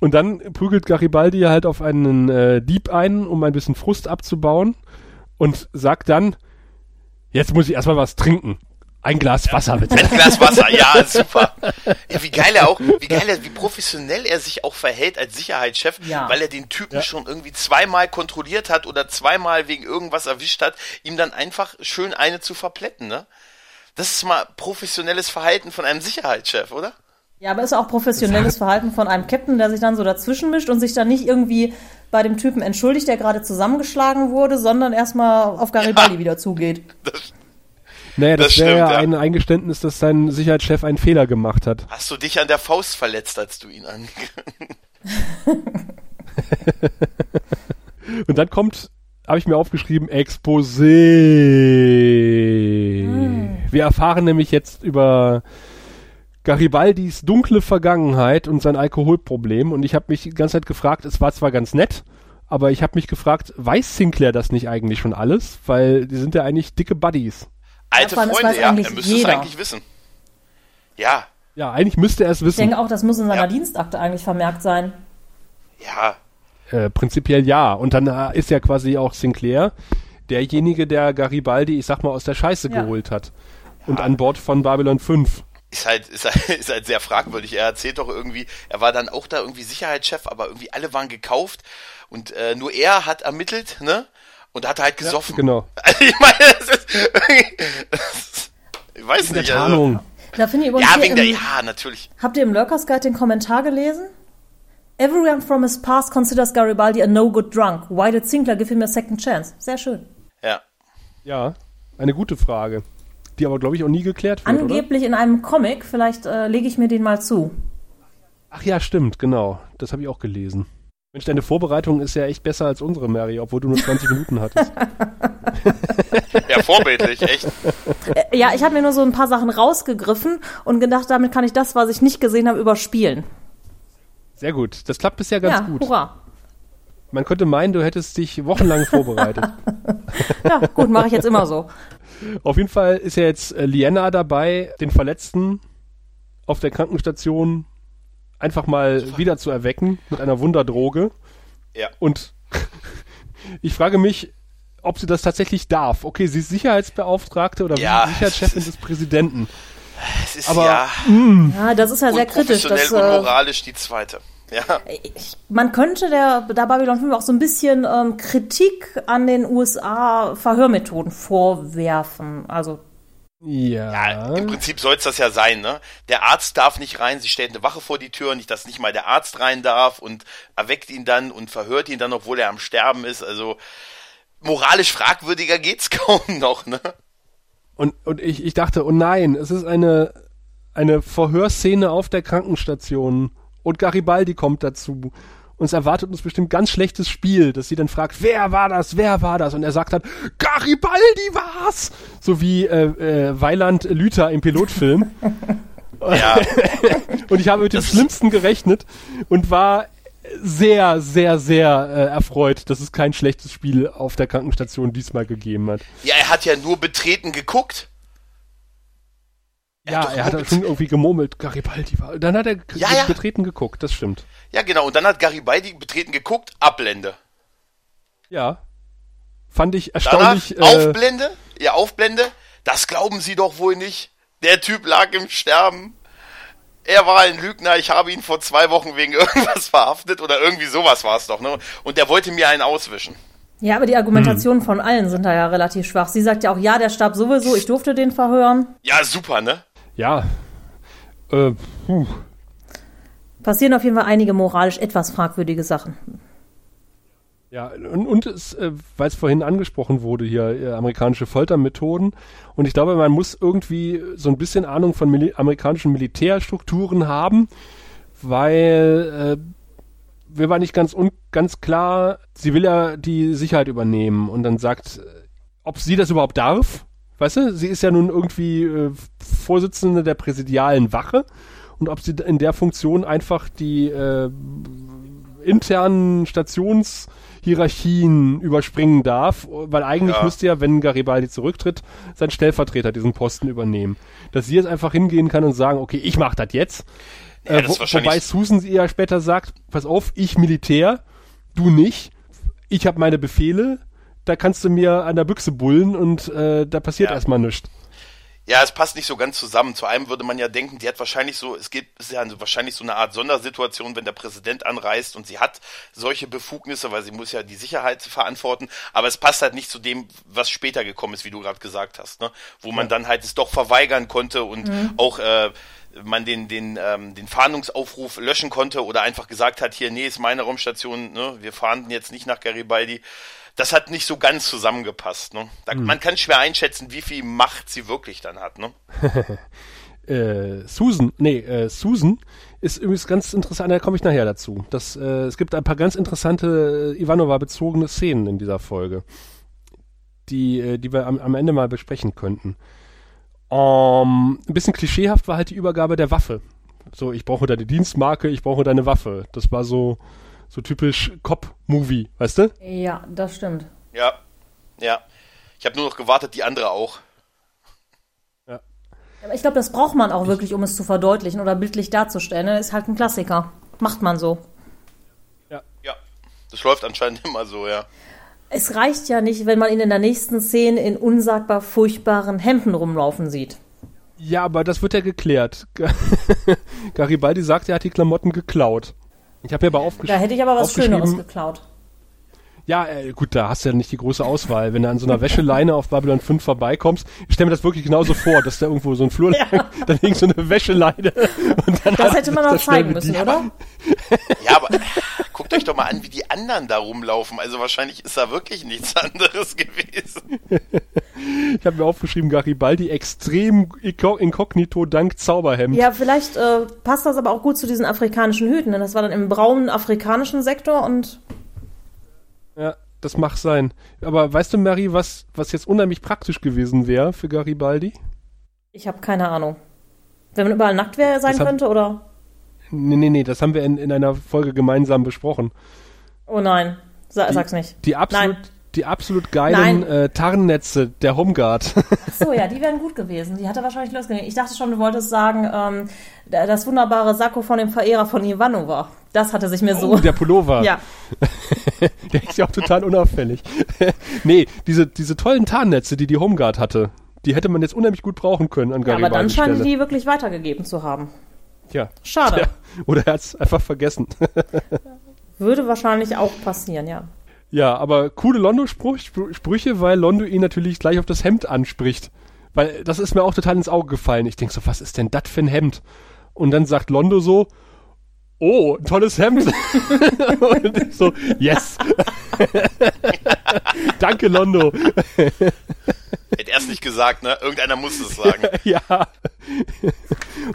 Und dann prügelt Garibaldi halt auf einen äh, Dieb ein, um ein bisschen Frust abzubauen und sagt dann, jetzt muss ich erstmal was trinken. Ein Glas Wasser bitte. Ein Glas Wasser, ja, super. Ja, wie geil er auch, wie geil er, wie professionell er sich auch verhält als Sicherheitschef, Ja. weil er den Typen schon irgendwie zweimal kontrolliert hat oder zweimal wegen irgendwas erwischt hat, ihm dann einfach schön eine zu verpletten, ne? Das ist mal professionelles Verhalten von einem Sicherheitschef, oder? Ja, aber ist auch professionelles Verhalten von einem Captain, der sich dann so dazwischen mischt und sich dann nicht irgendwie bei dem Typen entschuldigt, der gerade zusammengeschlagen wurde, sondern erstmal auf Garibaldi wieder zugeht. Naja, das, Das wäre ja ein Eingeständnis, dass sein Sicherheitschef einen Fehler gemacht hat. Hast du dich an der Faust verletzt, als du ihn an... Und dann kommt, habe ich mir aufgeschrieben, Exposé. Wir erfahren nämlich jetzt über Garibaldis dunkle Vergangenheit und sein Alkoholproblem. Und ich habe mich die ganze Zeit gefragt, es war zwar ganz nett, aber ich habe mich gefragt, weiß Sinclair das nicht eigentlich schon alles? Weil die sind ja eigentlich dicke Buddies. Alte Freunde, ja, eigentlich er müsste es eigentlich wissen. Ja, Ja, eigentlich müsste er es Ich wissen. denke auch, das muss in seiner Ja. Dienstakte eigentlich vermerkt sein. ja, Äh, prinzipiell ja. Und dann äh, ist ja quasi auch Sinclair derjenige, der Garibaldi, ich sag mal, aus der Scheiße Ja. geholt hat. Und an Bord von Babylon 5. ist halt, ist halt, ist halt sehr fragwürdig. Er erzählt doch irgendwie, er war dann auch da irgendwie Sicherheitschef, aber irgendwie alle waren gekauft und äh, nur er hat ermittelt, ne? Und hat halt gesoffen. Genau. Also ich meine, das ist, das ist ich weiß Der nicht. Also, Tarnung. Da finde ich übrigens ja, hier wegen der, im, ja, natürlich. Habt ihr im Lurkers Guide den Kommentar gelesen? Everyone from his past considers Garibaldi a no-good drunk. Why did Sinclair give him a second chance? Sehr schön. Ja. Ja, eine gute Frage. Die aber, glaube ich, auch nie geklärt wird, oder? Angeblich in einem Comic, vielleicht äh, lege ich mir den mal zu. Ach ja, stimmt, genau. Das habe ich auch gelesen. Mensch, deine Vorbereitung ist ja echt besser als unsere, Mary, obwohl du nur 20 Minuten hattest. Ja, vorbildlich, echt. Äh, ja, ich habe mir nur so ein paar Sachen rausgegriffen und gedacht, damit kann ich das, was ich nicht gesehen habe, überspielen. Sehr gut. Das klappt bisher ganz ja, gut. hurra. Man könnte meinen, du hättest dich wochenlang vorbereitet. Ja, gut, mache ich jetzt immer so. Auf jeden Fall ist ja jetzt äh, Liena dabei, den Verletzten auf der Krankenstation einfach mal wieder zu erwecken mit einer Wunderdroge. Ja. Und ich frage mich, ob sie das tatsächlich darf. Okay, sie ist Sicherheitsbeauftragte oder Ja, Sicherheitschefin es des Präsidenten. Es ist Aber- ja Ja, das ist ja sehr kritisch. Das, und äh, moralisch die zweite. Ja. ich, man könnte der, der Babylon 5 auch so ein bisschen ähm, Kritik an den USA Verhörmethoden vorwerfen. Also Ja. Ja, im Prinzip soll es das ja sein, ne? Der Arzt darf nicht rein, sie stellt eine Wache vor die Tür, nicht, dass nicht mal der Arzt rein darf und erweckt ihn dann und verhört ihn dann, obwohl er am Sterben ist. Also moralisch fragwürdiger geht's kaum noch, ne? Und, und ich, ich dachte, oh nein, es ist eine, eine Verhörszene auf der Krankenstation und Garibaldi kommt dazu. Und es erwartet uns bestimmt ganz schlechtes Spiel, dass sie dann fragt, wer war das, wer war das? Und er sagt dann, Garibaldi war's! So wie äh, äh, Weiland Lüther im Pilotfilm. Ja, Und ich habe mit dem Schlimmsten gerechnet und war sehr, sehr, sehr äh, erfreut, dass es kein schlechtes Spiel auf der Krankenstation diesmal gegeben hat. ja, er hat ja nur betreten geguckt. Ja, doch er hat schon irgendwie gemurmelt, Garibaldi war. Dann hat er Ja, ja. betreten geguckt, das stimmt. Ja, genau. Und dann hat Garibaldi betreten geguckt, Abblende. Ja. Fand ich Danach erstaunlich. Äh, Aufblende, ja, Aufblende. Das glauben Sie doch wohl nicht. Der Typ lag im Sterben. Er war ein Lügner. Ich habe ihn vor zwei Wochen wegen irgendwas verhaftet oder irgendwie sowas war es doch, ne? Und der wollte mir einen auswischen. Ja, aber die Argumentationen von allen sind da ja relativ schwach. Sie sagt ja auch, ja, der starb sowieso, ich durfte den verhören. Ja, super, ne? ja. Äh, puh. Passieren auf jeden Fall einige moralisch etwas fragwürdige Sachen. Ja, und, und es, äh, weil es vorhin angesprochen wurde hier, äh, amerikanische Foltermethoden. Und ich glaube, man muss irgendwie so ein bisschen Ahnung von Mili amerikanischen Militärstrukturen haben, weil äh, mir war nicht ganz, ganz klar, sie will ja die Sicherheit übernehmen und dann sagt, äh, ob sie das überhaupt darf. Weißt du, sie ist ja nun irgendwie äh, Vorsitzende der präsidialen Wache und ob sie in der Funktion einfach die äh, internen Stationshierarchien überspringen darf, weil eigentlich Ja. müsste ja, wenn Garibaldi zurücktritt, sein Stellvertreter diesen Posten übernehmen. Dass sie jetzt einfach hingehen kann und sagen, okay, ich mach das jetzt. Ja, äh, das wo, wahrscheinlich- wobei Susan sie ja später sagt, pass auf, ich Militär, du nicht, ich habe meine Befehle, da kannst du mir an der Büchse bullen und äh, da passiert Ja. erstmal nichts. Ja, es passt nicht so ganz zusammen. Zu einem würde man ja denken, die hat wahrscheinlich so, es geht, es ist ja wahrscheinlich so eine Art Sondersituation, wenn der Präsident anreist und sie hat solche Befugnisse, weil sie muss ja die Sicherheit verantworten, aber es passt halt nicht zu dem, was später gekommen ist, wie du gerade gesagt hast, ne? Wo man dann halt es doch verweigern konnte und auch äh, man den, den, ähm, den Fahndungsaufruf löschen konnte oder einfach gesagt hat, hier, nee, ist meine Raumstation, ne? wir fahnden jetzt nicht nach Garibaldi. Das hat nicht so ganz zusammengepasst. Ne? Da, Man kann schwer einschätzen, wie viel Macht sie wirklich dann hat. Ne? äh, Susan, nee, äh, Susan ist übrigens ganz interessant, da komme ich nachher dazu. Das, äh, es gibt ein paar ganz interessante äh, Ivanova-bezogene Szenen in dieser Folge, die, äh, die wir am, am Ende mal besprechen könnten. Ähm, ein bisschen klischeehaft war halt die Übergabe der Waffe. So, ich brauche deine Dienstmarke, ich brauche deine Waffe. Das war so, so typisch Cop-Movie, weißt du? Ja, das stimmt. Ja, ja. Ich habe nur noch gewartet, die andere auch. Aber ich glaube, das braucht man auch wirklich, um es zu verdeutlichen oder bildlich darzustellen. ne? Ist halt ein Klassiker. Macht man so. Ja, das läuft anscheinend immer so, ja. Es reicht ja nicht, wenn man ihn in der nächsten Szene in unsagbar furchtbaren Hemden rumlaufen sieht. Ja, aber das wird ja geklärt. Garibaldi sagt, er hat die Klamotten geklaut. Ich habe mir aber aufgesch Da hätte ich aber was aufgeschrieben- Schöneres geklaut. Ja, äh, gut, da hast du ja nicht die große Auswahl. Wenn du an so einer Wäscheleine auf Babylon 5 vorbeikommst, ich stelle mir das wirklich genauso vor, dass da irgendwo so ein Flur Ja. lang, da liegt so eine Wäscheleine und dann Das hätte man noch zeigen müssen, oder? Ja, aber guckt euch doch mal an, wie die anderen da rumlaufen. Also wahrscheinlich ist da wirklich nichts anderes gewesen. Ich habe mir aufgeschrieben, Garibaldi extrem inko- inkognito dank Zauberhemd. Ja, vielleicht äh, passt das aber auch gut zu diesen afrikanischen Hüten, denn das war dann im braunen afrikanischen Sektor und Ja, das mag sein. Aber weißt du, Mary, was, was jetzt unheimlich praktisch gewesen wäre für Garibaldi? ich habe keine Ahnung. Wenn man überall nackt wäre sein Das könnte, oder? Nee, nee, nee, das haben wir in, in einer Folge gemeinsam besprochen. Oh nein, Sa Die- sag's nicht. Die absolut, Nein. die absolut geilen äh, Tarnnetze der Homeguard. Ach so, ja, die wären gut gewesen. Die hat er wahrscheinlich losgelegt. Ich dachte schon, du wolltest sagen, ähm, da- das wunderbare Sakko von dem Verehrer von Ivanova. Das hatte sich mir so. Oh, der Pullover. ja, Der ist ja auch total unauffällig. nee, diese, diese tollen Tarnnetze, die die Homeguard hatte, die hätte man jetzt unheimlich gut brauchen können an ja, aber Garibaldi dann scheinen die wirklich weitergegeben zu haben. Tja. Schade. Tja. Oder er hat's einfach vergessen. Würde wahrscheinlich auch passieren, ja. ja, aber coole Londo-Sprüche, weil Londo ihn natürlich gleich auf das Hemd anspricht. Weil das ist mir auch total ins Auge gefallen. Ich denk so, was ist denn das für ein Hemd? Und dann sagt Londo so, oh, ein tolles Hemd. und ich so, yes. Danke, Londo. Hätte erst nicht gesagt, ne? Irgendeiner muss es sagen. ja.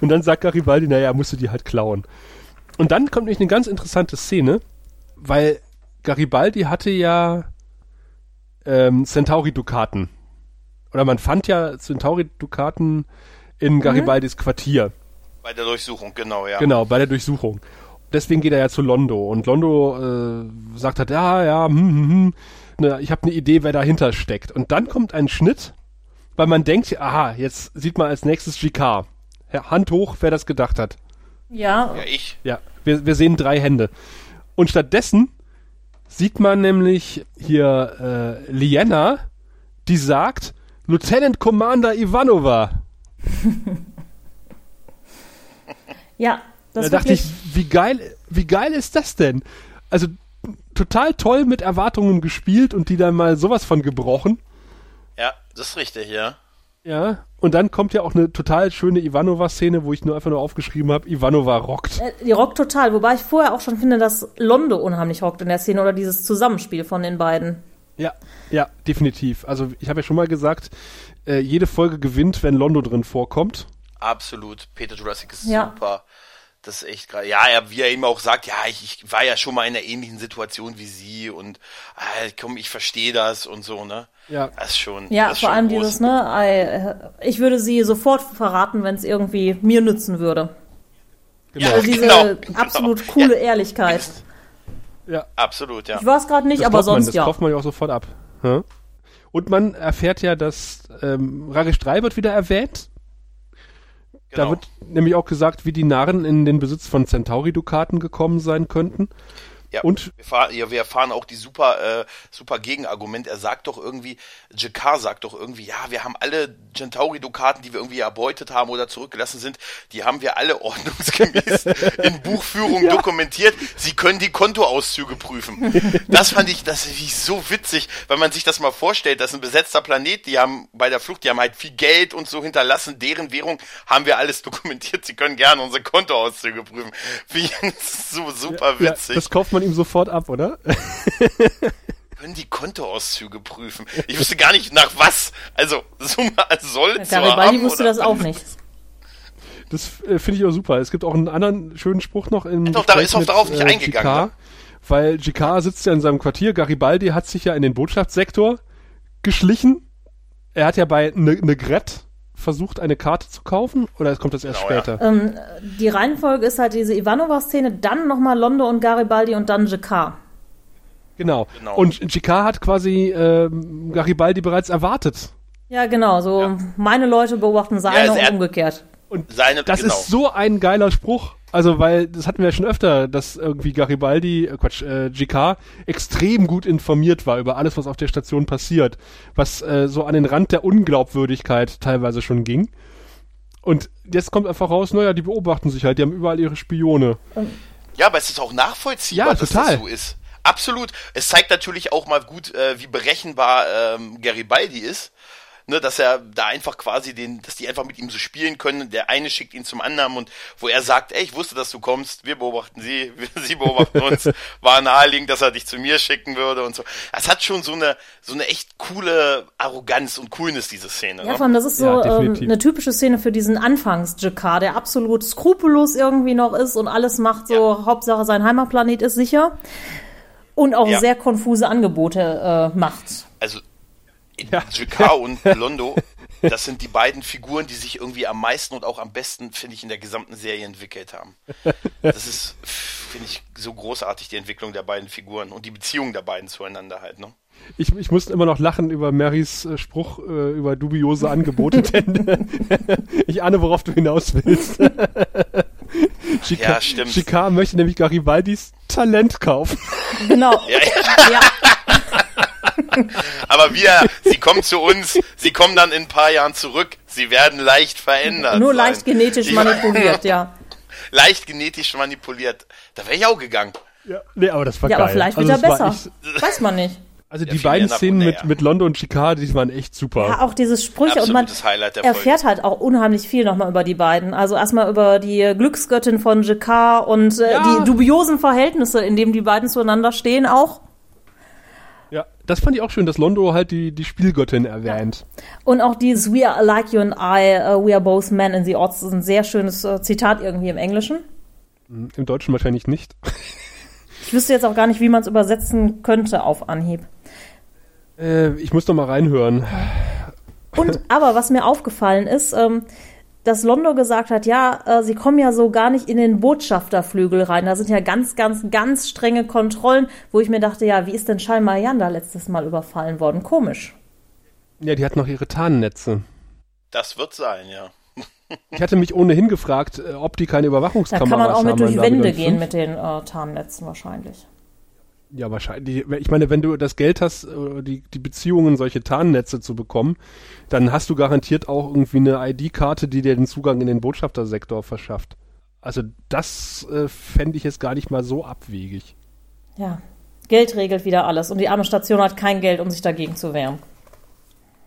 Und dann sagt Garibaldi, naja, musst du die halt klauen. Und dann kommt nämlich eine ganz interessante Szene, weil Garibaldi hatte ja ähm, Centauri-Dukaten. Oder man fand ja Centauri-Dukaten in Garibaldis Quartier. Bei der Durchsuchung, genau, ja. Genau, bei der Durchsuchung. Deswegen geht er ja zu Londo. Und Londo äh, sagt halt, ja, ja, hm, hm, hm. Ne, ich habe eine Idee, wer dahinter steckt. Und dann kommt ein Schnitt, weil man denkt, aha, jetzt sieht man als nächstes GK. Hand hoch, wer das gedacht hat. Ja, Ja, ich. Ja, wir, wir sehen drei Hände. Und stattdessen sieht man nämlich hier äh, Liena, die sagt, Lieutenant Commander Ivanova. ja, das da dachte ich, wie geil, wie geil ist das denn? Also total toll mit Erwartungen gespielt und die dann mal sowas von gebrochen. Ja, das ist richtig, ja. Ja, und dann kommt ja auch eine total schöne Ivanova-Szene, wo ich nur einfach nur aufgeschrieben habe, Ivanova rockt. äh, die rockt total. Wobei ich vorher auch schon finde, dass Londo unheimlich rockt in der Szene oder dieses Zusammenspiel von den beiden. Ja, ja, definitiv. Also ich habe ja schon mal gesagt, äh, jede Folge gewinnt, wenn Londo drin vorkommt. Absolut. Peter Jurassic ist Ja. super. Das ist echt gerade. Ja, er, wie er eben auch sagt, ja, ich, ich war ja schon mal in einer ähnlichen Situation wie sie und ah, komm, ich verstehe das und so, ne? Ja. Das ist schon. Ja, das ist vor schon allem groß. dieses, ne, ich würde sie sofort verraten, wenn es irgendwie mir nützen würde. Genau. Also diese genau, genau. absolut coole Ehrlichkeit. Ja, Absolut, ja. Ich war es gerade nicht, das aber kauft man, sonst das ja. kauft man ja auch sofort ab. Hä? Und man erfährt ja, dass ähm, Ragesh 3 wird wieder erwähnt. Da Genau. wird nämlich auch gesagt, wie die Narren in den Besitz von Centauri-Dukaten gekommen sein könnten. Ja, Und wir, fahren, ja, wir erfahren auch die super, äh, super Gegenargument. Er sagt doch irgendwie, Jakar sagt doch irgendwie, ja, wir haben alle Centauri-Dukaten, die wir irgendwie erbeutet haben oder zurückgelassen sind, die haben wir alle ordnungsgemäß in Buchführung dokumentiert. Sie können die Kontoauszüge prüfen. Das fand ich, das ich so witzig, weil man sich das mal vorstellt, das ist ein besetzter Planet, die haben bei der Flucht, die haben halt viel Geld und so hinterlassen, deren Währung haben wir alles dokumentiert. Sie können gerne unsere Kontoauszüge prüfen. Wie, so super ja, witzig das kauft man ihm sofort ab, oder? können die Kontoauszüge prüfen. Ich wüsste gar nicht nach was. Also, so mal soll zu Garibaldi haben, wusste oder? das auch nicht. Das äh, finde ich auch super. Es gibt auch einen anderen schönen Spruch noch im Ist auch da- ist auch mit, darauf nicht äh, eingegangen, GK, ne? Weil GK sitzt ja in seinem Quartier. Garibaldi hat sich ja in den Botschaftssektor geschlichen. Er hat ja bei Ne- Negret versucht, eine Karte zu kaufen. Oder kommt das erst Genau, ja. später? Ähm, die Reihenfolge ist halt diese Ivanova-Szene, dann nochmal Londo und Garibaldi und dann Jakar. Genau. Genau. Und GK hat quasi ähm, Garibaldi bereits erwartet. Ja, genau, so meine Leute beobachten seine also er- und umgekehrt. Und Seine, das genau. ist so ein geiler Spruch. Also, weil das hatten wir ja schon öfter, dass irgendwie Garibaldi, äh, Quatsch, äh, GK extrem gut informiert war über alles, was auf der Station passiert, was äh, so an den Rand der Unglaubwürdigkeit teilweise schon ging. Und jetzt kommt einfach raus, naja, die beobachten sich halt, die haben überall ihre Spione. Ja, aber es ist auch nachvollziehbar, Ja, dass das so ist. Absolut. Es zeigt natürlich auch mal gut, äh, wie berechenbar ähm, Garibaldi ist. Ne, dass er da einfach quasi den, dass die einfach mit ihm so spielen können. Der eine schickt ihn zum anderen und wo er sagt, ey, ich wusste, dass du kommst, wir beobachten sie, wir, sie beobachten uns, war naheliegend, dass er dich zu mir schicken würde und so. Das hat schon so eine, so eine echt coole Arroganz und Coolness, diese Szene. Ja, ne? vor allem, das ist so Ja, ähm, eine typische Szene für diesen Anfangs-Jakar, der absolut skrupellos irgendwie noch ist und alles macht so, Hauptsache sein Heimatplanet ist sicher. Und auch Ja. sehr konfuse Angebote äh, macht. also Ja. Jakar und Londo, das sind die beiden Figuren, die sich irgendwie am meisten und auch am besten, finde ich, in der gesamten Serie entwickelt haben. Das ist, finde ich, so großartig, die Entwicklung der beiden Figuren und die Beziehung der beiden zueinander halt, ne? Ich, ich musste immer noch lachen über Marys äh, Spruch äh, über dubiose Angebote, denn ich ahne, worauf du hinaus willst. GK, Ja, stimmt. GK möchte nämlich Garibaldis Talent kaufen. Genau. Ja, ja. ja. Aber wir, sie kommen zu uns, sie kommen dann in ein paar Jahren zurück, sie werden leicht verändert. Nur sein. leicht genetisch Ich- manipuliert, ja. Leicht genetisch manipuliert. Da wäre ich auch gegangen. Ja, nee, aber das war Ja, geil. aber vielleicht Also er war besser. echt- Weiß man nicht. Also die beiden Szenen mit, mit Londo und Chicard, die waren echt super. Ja, auch diese Sprüche und man erfährt halt auch unheimlich viel nochmal über die beiden. Also erstmal über die Glücksgöttin von Chicard und äh, ja. die dubiosen Verhältnisse, in denen die beiden zueinander stehen auch. Ja, das fand ich auch schön, dass Londo halt die, die Spielgöttin erwähnt. Und auch dieses We are like you and I, uh, we are both men in the odds, ist ein sehr schönes uh, Zitat irgendwie im Englischen. Hm, Im Deutschen wahrscheinlich nicht. ich wüsste jetzt auch gar nicht, wie man es übersetzen könnte auf Anhieb. Äh, ich muss doch mal reinhören. Und aber was mir aufgefallen ist, ähm, dass Londo gesagt hat, ja, äh, sie kommen ja so gar nicht in den Botschafterflügel rein. Da sind ja ganz, ganz, ganz strenge Kontrollen, wo ich mir dachte, ja, wie ist denn Shalmayan da letztes Mal überfallen worden? Komisch. Ja, die hat noch ihre Tarnnetze. Das wird sein, ja. Ich hatte mich ohnehin gefragt, äh, ob die keine Überwachungskameras haben. Da kann man auch mit durch Wände gehen mit den äh, Tarnnetzen wahrscheinlich. Ja, wahrscheinlich. Ich meine, wenn du das Geld hast, äh, die, die Beziehungen, solche Tarnnetze zu bekommen, dann hast du garantiert auch irgendwie eine ID-Karte, die dir den Zugang in den Botschaftersektor verschafft. Also das äh, fände ich jetzt gar nicht mal so abwegig. Ja, Geld regelt wieder alles und die arme Station hat kein Geld, um sich dagegen zu wehren.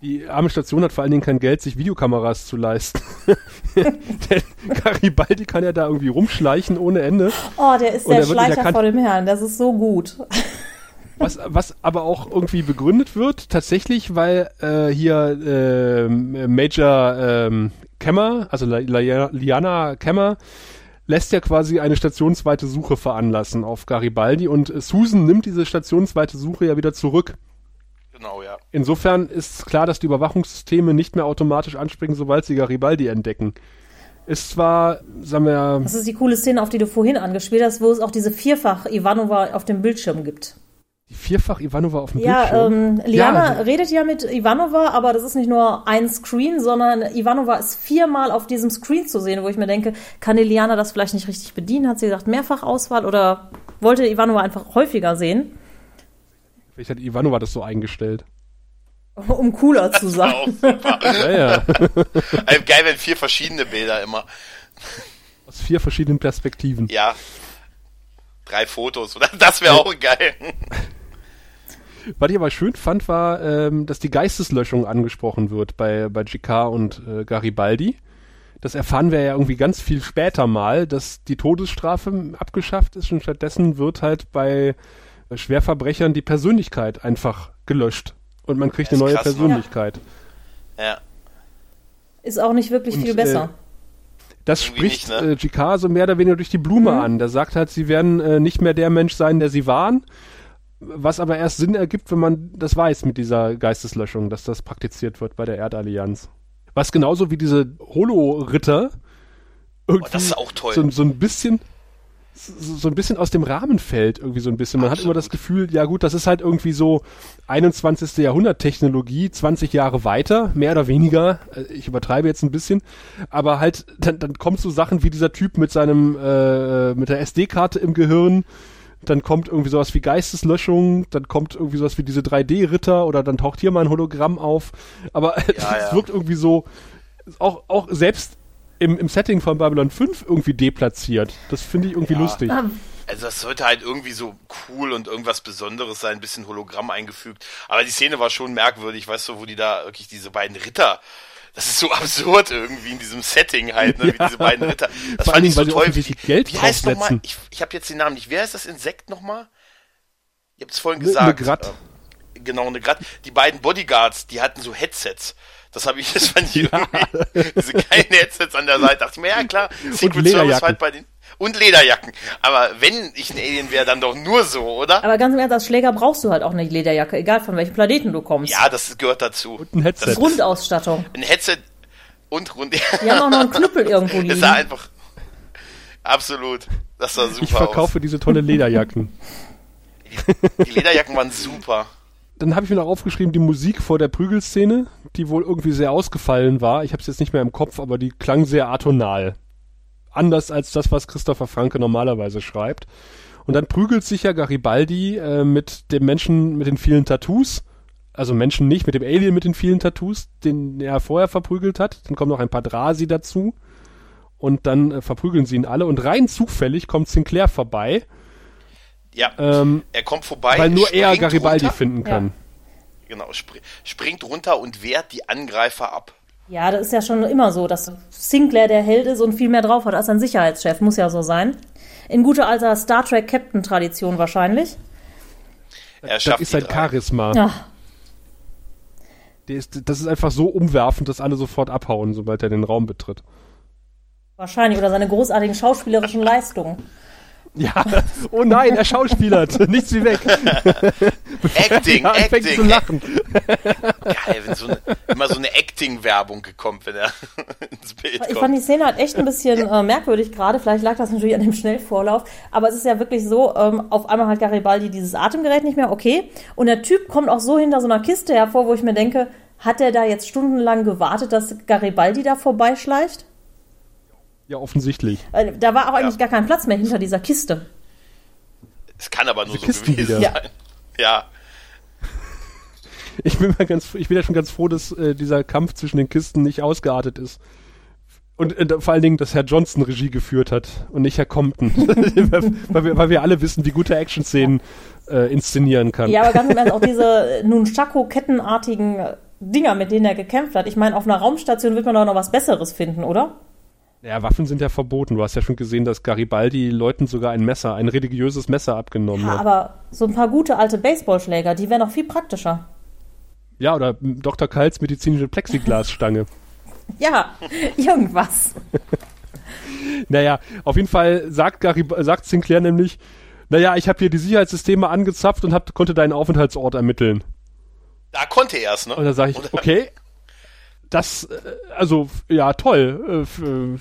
Die arme Station hat vor allen Dingen kein Geld, sich Videokameras zu leisten. der Garibaldi kann ja da irgendwie rumschleichen ohne Ende. Oh, der ist der Schleicher vor dem Herrn, das ist so gut. Was, was aber auch irgendwie begründet wird, tatsächlich, weil äh, hier äh, Major ähm, Kemmer, also Liana Kemmer, lässt ja quasi eine stationsweite Suche veranlassen auf Garibaldi und Susan nimmt diese stationsweite Suche ja wieder zurück. Genau, ja. Insofern ist klar, dass die Überwachungssysteme nicht mehr automatisch anspringen, sobald sie Garibaldi entdecken. Ist zwar, sagen wir. Das ist die coole Szene, auf die du vorhin angespielt hast, wo es auch diese vierfach Ivanova auf dem Bildschirm gibt. Die vierfach Ivanova auf dem ja, Bildschirm? Ähm, Liana ja, redet ja mit Ivanova, aber das ist nicht nur ein Screen, sondern Ivanova ist viermal auf diesem Screen zu sehen, wo ich mir denke, kann die Liana das vielleicht nicht richtig bedienen? Hat sie gesagt, mehrfach Auswahl oder wollte Ivanova einfach häufiger sehen? Vielleicht hat Ivanova das so eingestellt. Um cooler zu sein. ja, ja. also geil, wenn vier verschiedene Bilder immer. Aus vier verschiedenen Perspektiven. Ja. Drei Fotos, oder? Das wäre auch geil. Was ich aber schön fand, war, ähm, dass die Geisteslöschung angesprochen wird bei, bei GK und äh, Garibaldi. Das erfahren wir ja irgendwie ganz viel später mal, dass die Todesstrafe abgeschafft ist und stattdessen wird halt bei Schwerverbrechern die Persönlichkeit einfach gelöscht. Und man kriegt eine neue krass, Persönlichkeit. Ja. ja. Ist auch nicht wirklich und, viel besser. Äh, das Irgendwie spricht nicht, ne? äh, GK so mehr oder weniger durch die Blume mhm. an. Der sagt halt, sie werden äh, nicht mehr der Mensch sein, der sie waren. Was aber erst Sinn ergibt, wenn man das weiß mit dieser Geisteslöschung, dass das praktiziert wird bei der Erdallianz. Was genauso wie diese Holo-Ritter irgendwie oh, so, so, ein bisschen so, ein bisschen aus dem Rahmen fällt, irgendwie so ein bisschen. Man Absolut. hat immer das Gefühl, ja gut, das ist halt irgendwie so 21. Jahrhundert Technologie, 20 Jahre weiter, mehr oder weniger. Äh, ich übertreibe jetzt ein bisschen, aber halt, dann, dann kommt so Sachen wie dieser Typ mit seinem, äh, mit der SD-Karte im Gehirn, dann kommt irgendwie sowas wie Geisteslöschung, dann kommt irgendwie sowas wie diese 3D-Ritter oder dann taucht hier mal ein Hologramm auf. Aber ja, es ja. wirkt irgendwie so, auch, auch selbst im, im Setting von Babylon 5 irgendwie deplatziert. Das finde ich irgendwie ja. lustig. Also das sollte halt irgendwie so cool und irgendwas Besonderes sein, ein bisschen Hologramm eingefügt. Aber die Szene war schon merkwürdig, weißt du, wo die da wirklich diese beiden Ritter das ist so absurd irgendwie in diesem Setting halt, ne, wie diese beiden Ritter. Das Vor fand ich so toll. Wie, Geld wie heißt nochmal, ich, ich habe jetzt den Namen nicht, wie heißt das Insekt nochmal? Ihr habt es vorhin gesagt. Eine Grat. Äh, genau, eine Grat. Die beiden Bodyguards, die hatten so Headsets. Das habe ich, das fand ich irgendwie, diese kleinen Headsets an der Seite. Dachte ich mir, ja klar, Secret Service halt bei den, und Lederjacken. Aber wenn ich ein Alien wäre, dann doch nur so, oder? Aber ganz im Ernst, als Schläger brauchst du halt auch nicht Lederjacke, egal von welchem Planeten du kommst. Ja, das gehört dazu. Und ein Headset. Das ist Grundausstattung. Ein Headset und Rund. Die haben auch noch einen Knüppel irgendwo liegen. Das sah einfach, absolut. Das sah super Ich verkaufe aus. diese tolle Lederjacken. Die, die Lederjacken waren super dann habe ich mir noch aufgeschrieben, die Musik vor der Prügelszene, die wohl irgendwie sehr ausgefallen war. Ich habe es jetzt nicht mehr im Kopf, aber die klang sehr atonal. Anders als das, was Christopher Franke normalerweise schreibt. Und dann prügelt sich ja Garibaldi äh, mit dem Menschen mit den vielen Tattoos. Also Menschen nicht, mit dem Alien mit den vielen Tattoos, den er vorher verprügelt hat. Dann kommen noch ein paar Drasi dazu. Und dann äh, verprügeln sie ihn alle. Und rein zufällig kommt Sinclair vorbei Ja, Ähm, er kommt vorbei, weil nur er Garibaldi runter, finden kann. Ja. Genau, spr springt runter und wehrt die Angreifer ab. Ja, das ist ja schon immer so, dass Sinclair der Held ist und viel mehr drauf hat als ein Sicherheitschef. Muss ja so sein. In guter alter Star Trek Captain Tradition wahrscheinlich. Er Das schafft ist sein drei. Charisma. Ja, Der ist, das ist einfach so umwerfend, dass alle sofort abhauen, sobald er den Raum betritt. wahrscheinlich. Oder seine großartigen schauspielerischen Leistungen. Ja, oh nein, er schauspielert. Nichts wie weg. Acting, er anfängt Acting. zu lachen. Geil, wenn so eine, immer so eine Acting-Werbung gekommen, wenn er ins Bild Ich kommt. fand die Szene halt echt ein bisschen äh, merkwürdig gerade. Vielleicht lag das natürlich an dem Schnellvorlauf. Aber es ist ja wirklich so, ähm, auf einmal hat Garibaldi dieses Atemgerät nicht mehr, okay. Und der Typ kommt auch so hinter so einer Kiste hervor, wo ich mir denke, hat der da jetzt stundenlang gewartet, dass Garibaldi da vorbeischleicht? Ja, offensichtlich. Äh, Da war auch eigentlich Ja. gar kein Platz mehr hinter dieser Kiste. Es kann aber nur Diese so Kisten gewesen wieder. sein. Ja, Ich bin mal ganz, ich bin ja schon ganz froh, dass äh, dieser Kampf zwischen den Kisten nicht ausgeartet ist. Und äh, vor allen Dingen, dass Herr Johnson Regie geführt hat und nicht Herr Compton. weil, wir, weil wir alle wissen, wie gute Action-Szenen äh, inszenieren kann. Ja, aber ganz im Ernst, auch diese äh, Dinger, mit denen er gekämpft hat. Ich meine, auf einer Raumstation wird man doch noch was Besseres finden, oder? Ja, Waffen sind ja verboten. Du hast ja schon gesehen, dass Garibaldi Leuten sogar ein Messer, ein religiöses Messer abgenommen Ja, hat. aber so ein paar gute alte Baseballschläger, die wären noch viel praktischer. Ja, oder Dr. Kals medizinische Plexiglasstange. Ja, irgendwas. Naja, auf jeden Fall sagt, Garib sagt Sinclair nämlich, naja, ich habe hier die Sicherheitssysteme angezapft und hab, konnte deinen Aufenthaltsort ermitteln. da konnte er es, ne? Und da sage ich, okay, das, äh, also, ja, toll. Äh,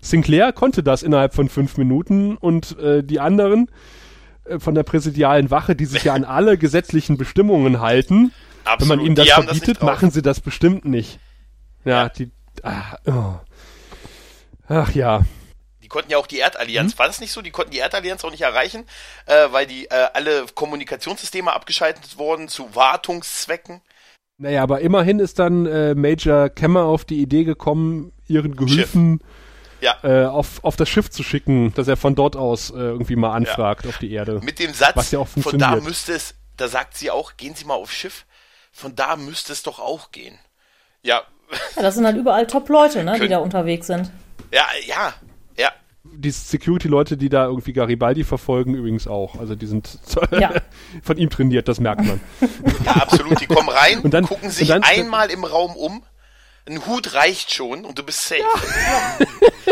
Sinclair konnte das innerhalb von fünf Minuten und äh, die anderen äh, von der präsidialen Wache, die sich ja an alle gesetzlichen Bestimmungen halten, Absolut. wenn man ihnen das das verbietet, drauf. machen sie das bestimmt nicht. Ja, Ja. die, ah, oh. ach ja. Die konnten ja auch die Erdallianz, Hm? war das nicht so? Die konnten die Erdallianz auch nicht erreichen, äh, weil die äh, alle Kommunikationssysteme abgeschaltet wurden zu Wartungszwecken. Naja, aber immerhin ist dann äh, Major Kemmer auf die Idee gekommen, ihren Gehilfen Ja. äh, auf, auf das Schiff zu schicken, dass er von dort aus äh, irgendwie mal anfragt auf die Erde. Mit dem Satz, Was ja auch von da müsste es, da sagt sie auch, gehen Sie mal aufs Schiff, von da müsste es doch auch gehen. Ja, Ja, das sind halt überall Top-Leute, ne, die da unterwegs sind. ja, ja, ja. Die Security-Leute, die da irgendwie Garibaldi verfolgen, übrigens auch. Also die sind Ja. von ihm trainiert, das merkt man. Ja, absolut. Die kommen rein, Und dann- gucken sich und dann- einmal im Raum um. Ein Hut reicht schon und du bist safe.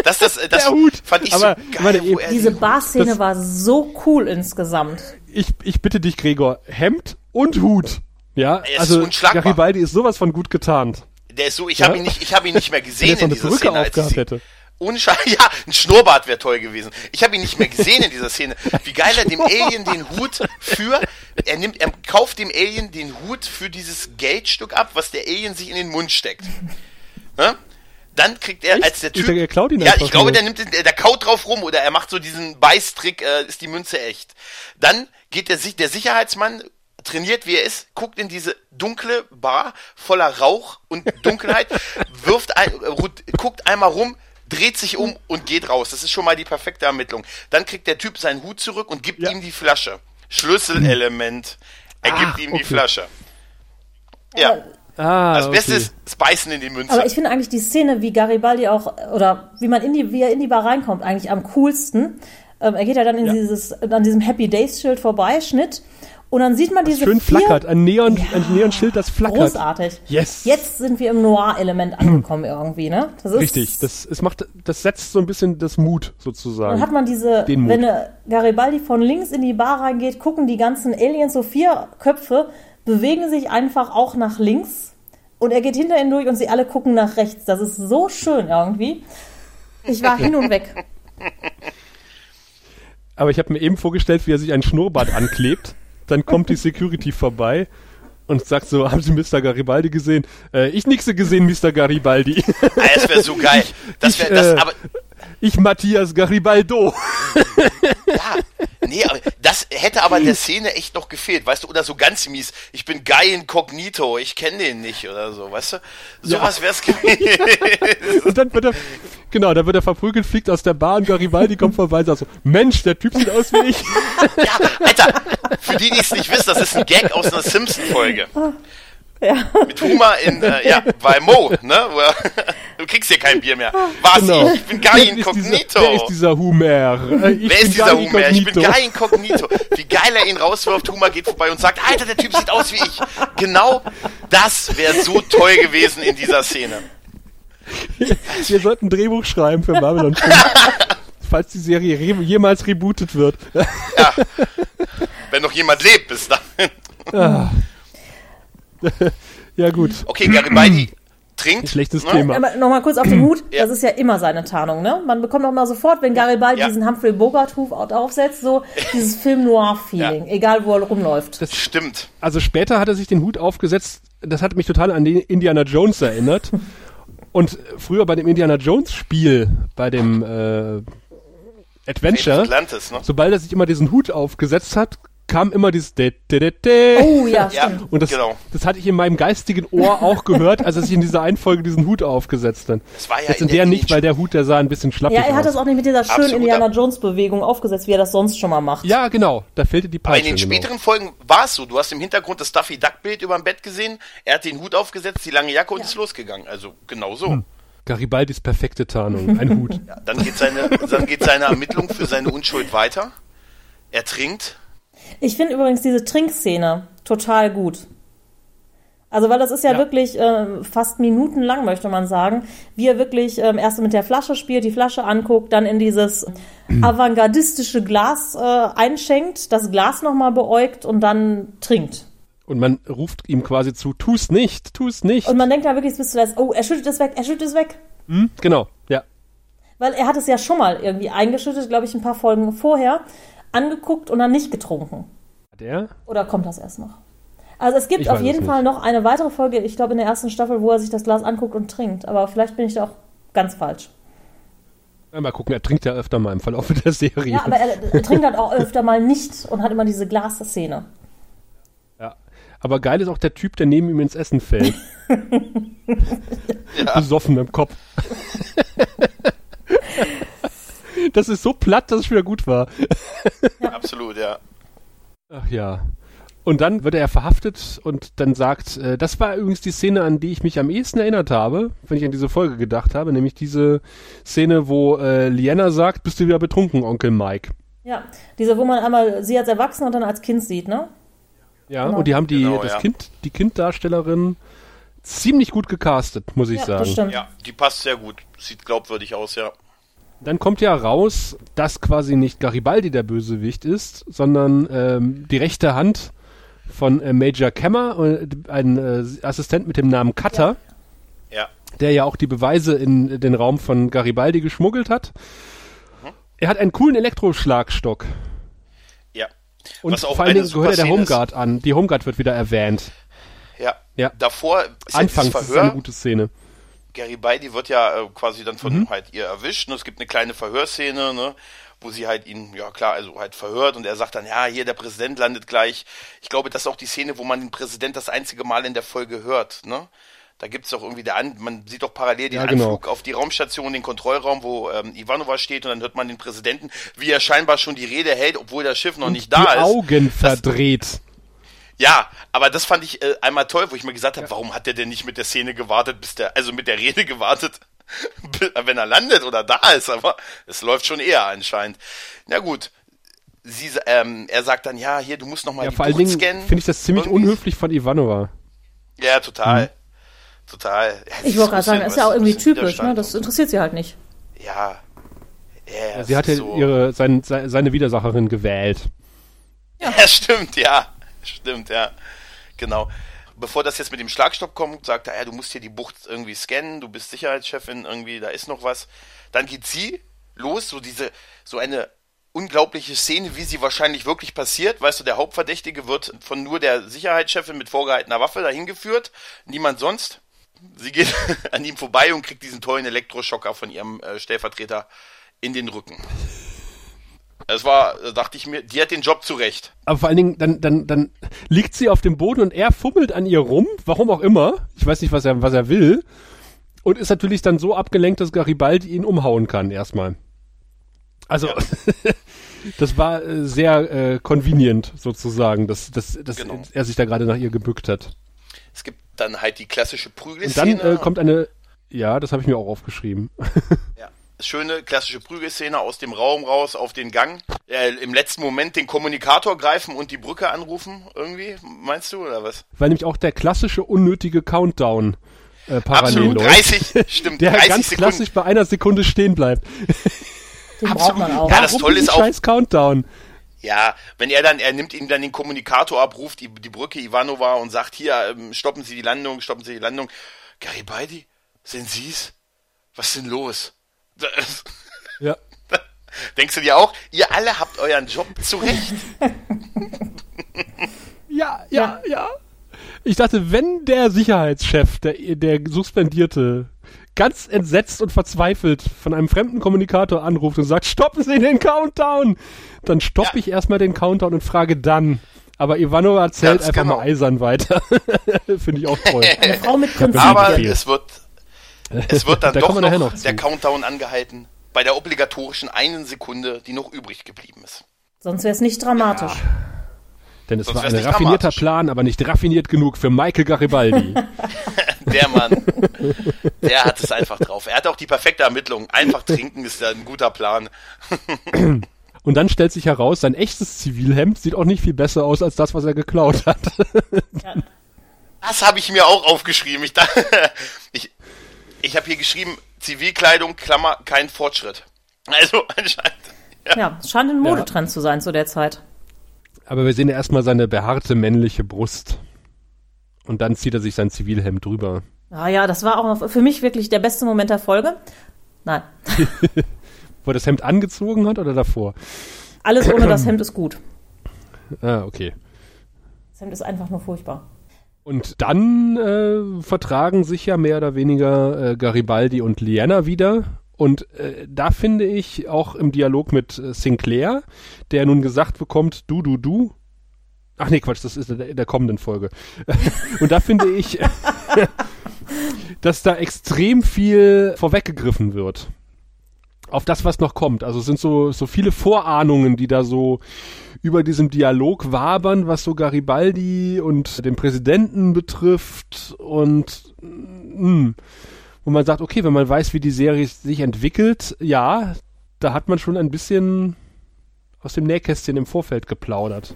Das, das, das Der Hut. fand ich Aber, so meine, geil, wo er Diese Bar-Szene das- war so cool insgesamt. Ich, ich bitte dich, Gregor, Hemd und Hut. Ja, ist also unschlagbar. Garibaldi ist sowas von gut getarnt. Der ist so, ich Ja. habe ihn nicht, ich habe ihn nicht mehr gesehen in eine dieser Szene. Als aufgehabt sie, hätte. Ohne Scheiß, ja, ein Schnurrbart wäre toll gewesen. Ich habe ihn nicht mehr gesehen in dieser Szene. Wie geil er dem Alien den Hut für, er nimmt, er kauft dem Alien den Hut für dieses Geldstück ab, was der Alien sich in den Mund steckt. Ne? Dann kriegt er Echt? als der Typ. er ihn ja, ich glaube, der nimmt, den, der kaut drauf rum oder er macht so diesen Beißtrick, äh, ist die Münze echt. Dann geht der, der Sicherheitsmann trainiert wie er ist, guckt in diese dunkle Bar voller Rauch und Dunkelheit, wirft ein, äh, guckt einmal rum, dreht sich um und geht raus. Das ist schon mal die perfekte Ermittlung. Dann kriegt der Typ seinen Hut zurück und gibt Ja. ihm die Flasche. Schlüsselelement. Er Ah, gibt ihm die okay. Flasche. Ja, Ah, das Beste okay. ist das Beißen in die Münze. Aber ich finde eigentlich die Szene, wie Garibaldi auch, oder wie man in die, wie er in die Bar reinkommt, eigentlich am coolsten. Ähm, er geht ja dann in Ja. dieses, an diesem Happy Days Schild vorbei, Schnitt. Und dann sieht man diese Schön vier, flackert, ein Neon, ein Neonschild, das flackert. Großartig. Yes. Jetzt sind wir im Noir-Element angekommen irgendwie, ne? Das ist, Richtig, das, es macht, das setzt so ein bisschen das Mut sozusagen. Dann hat man diese, Den Mut. wenn Garibaldi von links in die Bar reingeht, gucken die ganzen Aliens, so vier Köpfe, bewegen sich einfach auch nach links. Und er geht hinter ihnen durch und sie alle gucken nach rechts. Das ist so schön irgendwie. Ich war hin und weg. Aber ich habe mir eben vorgestellt, wie er sich ein Schnurrbart anklebt. Dann kommt die Security vorbei und sagt so, haben Sie Mr. Garibaldi gesehen? Äh, ich nixe gesehen, Mr. Garibaldi. Ah, das wäre so geil. Das wäre Ich, das, äh, aber ich Matthias Garibaldo. ja, nee, aber das hätte aber der Szene echt noch gefehlt, weißt du, oder so ganz mies, ich bin Guy Incognito, ich kenne den nicht oder so, weißt du? Sowas wär's gewesen. Und dann wird er, genau, dann wird er verprügelt, fliegt aus der Bahn, Garibaldi kommt vorbei und sagt so, Mensch, der Typ sieht aus wie ich. Ja, Alter, für die, die es nicht wissen, das ist ein Gag aus einer Simpson-Folge. Ja. Mit Humor in, äh, ja, bei Mo, ne? Du kriegst hier kein Bier mehr. Was? Genau. Ich bin Guy ist Incognito. Wer ist dieser Humer? Äh, Ich Wer ist dieser Guy Humor? Ich bin. Guy Incognito. Wie geil er ihn rauswirft, Humor geht vorbei und sagt, Alter, der Typ sieht aus wie ich. Genau das wäre so toll gewesen in dieser Szene. Wir sollten ein Drehbuch schreiben für Babylon 5. Falls die Serie re jemals rebootet wird. Ja. Wenn noch jemand lebt bis dahin. ja, gut. Okay, Garibaldi trinkt. Schlechtes ne? Thema. Aber nochmal kurz auf den Hut, Ja. das ist ja immer seine Tarnung, ne? Man bekommt auch mal sofort, wenn Garibaldi Ja. diesen Humphrey Bogart-Hut aufsetzt, so dieses Film-Noir-Feeling, egal wo er rumläuft. Stimmt. Also später hat er sich den Hut aufgesetzt. Das hat mich total an den Indiana Jones erinnert. Und früher bei dem Indiana Jones Spiel, bei dem äh, Adventure, Atlantis, ne? sobald er sich immer diesen Hut aufgesetzt hat, kam immer dieses de, de, de, de. Oh ja, Ja. Und das, genau. das hatte ich in meinem geistigen Ohr auch gehört, als er sich in dieser einen Folge diesen Hut aufgesetzt hat. Das war ja Jetzt in in der der nicht, weil der Hut, der sah ein bisschen schlappig Ja, er hat aus. das auch nicht mit dieser schönen Absolut. Indiana Jones-Bewegung aufgesetzt, wie er das sonst schon mal macht. Ja, genau. Da fehlte die Aber in Peitsche. den genau. späteren Folgen war es so. Du hast im Hintergrund das Duffy Duck Bild über dem Bett gesehen. Er hat den Hut aufgesetzt, die lange Jacke und ist losgegangen. Also genau so. Hm. Garibaldis perfekte Tarnung. Ein Hut. Ja, dann geht seine, dann geht seine Ermittlung für seine Unschuld weiter. Er trinkt. Ich finde übrigens diese Trinkszene total gut. Also, weil das ist ja, Ja. wirklich ähm, fast minutenlang, möchte man sagen, wie er wirklich ähm, erst mit der Flasche spielt, die Flasche anguckt, dann in dieses avantgardistische Glas äh, einschenkt, das Glas nochmal beäugt und dann trinkt. Und man ruft ihm quasi zu, tu's nicht, tu's nicht. Und man denkt da wirklich bis zuletzt, oh, er schüttet es weg, er schüttet es weg. Hm? Genau, ja. Weil er hat es ja schon mal irgendwie eingeschüttet, glaube ich, ein paar Folgen vorher, angeguckt und dann nicht getrunken. Der? Oder kommt das erst noch? Also es gibt Ich auf jeden. Fall noch eine weitere Folge, ich glaube in der ersten Staffel, wo er sich das Glas anguckt und trinkt. Aber vielleicht bin ich da auch ganz falsch. Ja, mal gucken, er trinkt ja öfter mal im Verlauf der Serie. Ja, aber er, er trinkt halt auch öfter mal nicht und hat immer diese Glasszene. Ja. Aber geil ist auch der Typ, der neben ihm ins Essen fällt. Besoffen im Kopf. das ist so platt, dass es wieder gut war. Absolut, ja. Ach ja. Und dann wird er verhaftet und dann sagt, äh, das war übrigens die Szene, an die ich mich am ehesten erinnert habe, wenn ich an diese Folge gedacht habe, nämlich diese Szene, wo äh, Liana sagt, bist du wieder betrunken, Onkel Mike. Ja, diese, wo man einmal sie als Erwachsener und dann als Kind sieht, ne? Ja, Genau. und die haben die, Genau, das ja. Kind, die Kinddarstellerin ziemlich gut gecastet, muss ich Ja, sagen. das stimmt. Ja, die passt sehr gut. Sieht glaubwürdig aus, ja. Dann kommt ja raus, dass quasi nicht Garibaldi der Bösewicht ist, sondern ähm, die rechte Hand von äh, Major Kemmer, äh, ein äh, Assistent mit dem Namen Cutter, Ja. der ja auch die Beweise in den Raum von Garibaldi geschmuggelt hat. Er hat einen coolen Elektroschlagstock. Ja. Und vor allen Dingen gehört er der Szene ist. Homeguard an. Die Homeguard wird wieder erwähnt. Ja. Ja. Davor ist ja Anfangs dieses ist es eine Verhör. gute Szene. Garibaldi wird ja äh, quasi dann von halt ihr erwischt. Und es gibt eine kleine Verhörszene, ne, wo sie halt ihn, ja klar, also halt verhört und er sagt dann, ja, hier der Präsident landet gleich. Ich glaube, das ist auch die Szene, wo man den Präsident das einzige Mal in der Folge hört, ne? Da gibt's doch irgendwie der An man sieht doch parallel den Ja, genau. Anflug auf die Raumstation, den Kontrollraum, wo ähm, Ivanova steht und dann hört man den Präsidenten, wie er scheinbar schon die Rede hält, obwohl das Schiff noch nicht da die ist. Augen verdreht. Ja, aber das fand ich äh, einmal toll, wo ich mir gesagt habe, warum hat der denn nicht mit der Szene gewartet, bis der, also mit der Rede gewartet, wenn er landet oder da ist, aber es läuft schon eher anscheinend. Na gut. Sie, ähm, er sagt dann, ja, hier, du musst noch mal Ja, die vor allen Bucht Dingen scannen. finde ich das ziemlich Irgendwie. unhöflich von Ivanova. Ja, total. Total. Ja, Ich wollte gerade sagen, ja ist ja auch irgendwie typisch, ne? Das interessiert sie halt nicht. Ja. Ja, Sie hat ja so. ihre, sein, se- seine Widersacherin gewählt. Ja, stimmt, ja. Stimmt, ja. Genau. Bevor das jetzt mit dem Schlagstock kommt, sagt er, ja, du musst hier die Bucht irgendwie scannen, du bist Sicherheitschefin, irgendwie, da ist noch was. Dann geht sie los, so diese, so eine unglaubliche Szene, wie sie wahrscheinlich wirklich passiert. Weißt du, der Hauptverdächtige wird von nur der Sicherheitschefin mit vorgehaltener Waffe dahin geführt, niemand sonst. Sie geht an ihm vorbei und kriegt diesen tollen Elektroschocker von ihrem äh, Stellvertreter in den Rücken. Das war, da dachte ich mir, die hat den Job zurecht. Aber vor allen Dingen, dann, dann, dann liegt sie auf dem Boden und er fummelt an ihr rum, warum auch immer. Ich weiß nicht, was er, was er will. Und ist natürlich dann so abgelenkt, dass Garibaldi ihn umhauen kann, erstmal. Also, ja. das war äh, sehr äh, convenient, sozusagen, dass, dass, dass genau. er sich da gerade nach ihr gebückt hat. Es gibt dann halt die klassische Prügelszene. Und dann äh, kommt eine, ja, das habe ich mir auch aufgeschrieben. Ja. Schöne klassische Prügelszene aus dem Raum raus auf den Gang. Äh, Im letzten Moment den Kommunikator greifen und die Brücke anrufen, irgendwie, meinst du, oder was? Weil nämlich auch der klassische unnötige Countdown äh, parallel Absolut, 30, stimmt, der 30 ganz Sekunden. klassisch bei einer Sekunde stehen bleibt. Den braucht man auch. Ja, das Tolle ist auch, scheiß Countdown. Ja, wenn er dann, er nimmt ihm dann den Kommunikator ab, ruft die, die Brücke Ivanova und sagt, hier, ähm, stoppen Sie die Landung, stoppen Sie die Landung. Garibaldi, sind Sie's? Was ist denn los? Ja. Denkst du dir auch, ihr alle habt euren Job zurecht? Ja, ja, ja. Ich dachte, wenn der Sicherheitschef, der, der Suspendierte, ganz entsetzt und verzweifelt von einem fremden Kommunikator anruft und sagt, stoppen Sie den Countdown, dann stoppe Ja. ich erstmal den Countdown und frage dann. Aber Ivanova erzählt Ganz einfach genau. mal eisern weiter. Finde ich auch toll. Eine Frau mit Prinzipien. Aber es wird, es wird dann Da doch kommen wir nachher noch, noch der Countdown angehalten bei der obligatorischen einen Sekunde, die noch übrig geblieben ist. Sonst wäre es nicht dramatisch. Denn es Sonst war ein raffinierter dramatisch. Plan, aber nicht raffiniert genug für Michael Garibaldi. Der Mann, der hat es einfach drauf. Er hat auch die perfekte Ermittlung. Einfach trinken ist ja ein guter Plan. Und dann stellt sich heraus, sein echtes Zivilhemd sieht auch nicht viel besser aus als das, was er geklaut hat. Das habe ich mir auch aufgeschrieben. Ich, dachte- ich, ich habe hier geschrieben, Zivilkleidung, Klammer, kein Fortschritt. Also anscheinend. Ja, es scheint ein Modetrend zu sein zu der Zeit. Aber wir sehen ja erstmal seine behaarte männliche Brust. Und dann zieht er sich sein Zivilhemd drüber. Ah ja, das war auch für mich wirklich der beste Moment der Folge. Nein, Wo er das Hemd angezogen hat oder davor? alles ohne das Hemd ist gut. Ah, okay. Das Hemd ist einfach nur furchtbar. Und dann äh, vertragen sich ja mehr oder weniger äh, Garibaldi und Liana wieder. Und äh, da finde ich auch im Dialog mit äh, Sinclair, der nun gesagt bekommt, du, du, du. Ach nee, Quatsch, das ist in der, der kommenden Folge. und da finde ich, dass da extrem viel vorweggegriffen wird. Auf das, was noch kommt. Also es sind so, so viele Vorahnungen, die da so über diesem Dialog wabern, was so Garibaldi und den Präsidenten betrifft und mh, wo man sagt, okay, wenn man weiß, wie die Serie sich entwickelt, ja, da hat man schon ein bisschen aus dem Nähkästchen im Vorfeld geplaudert.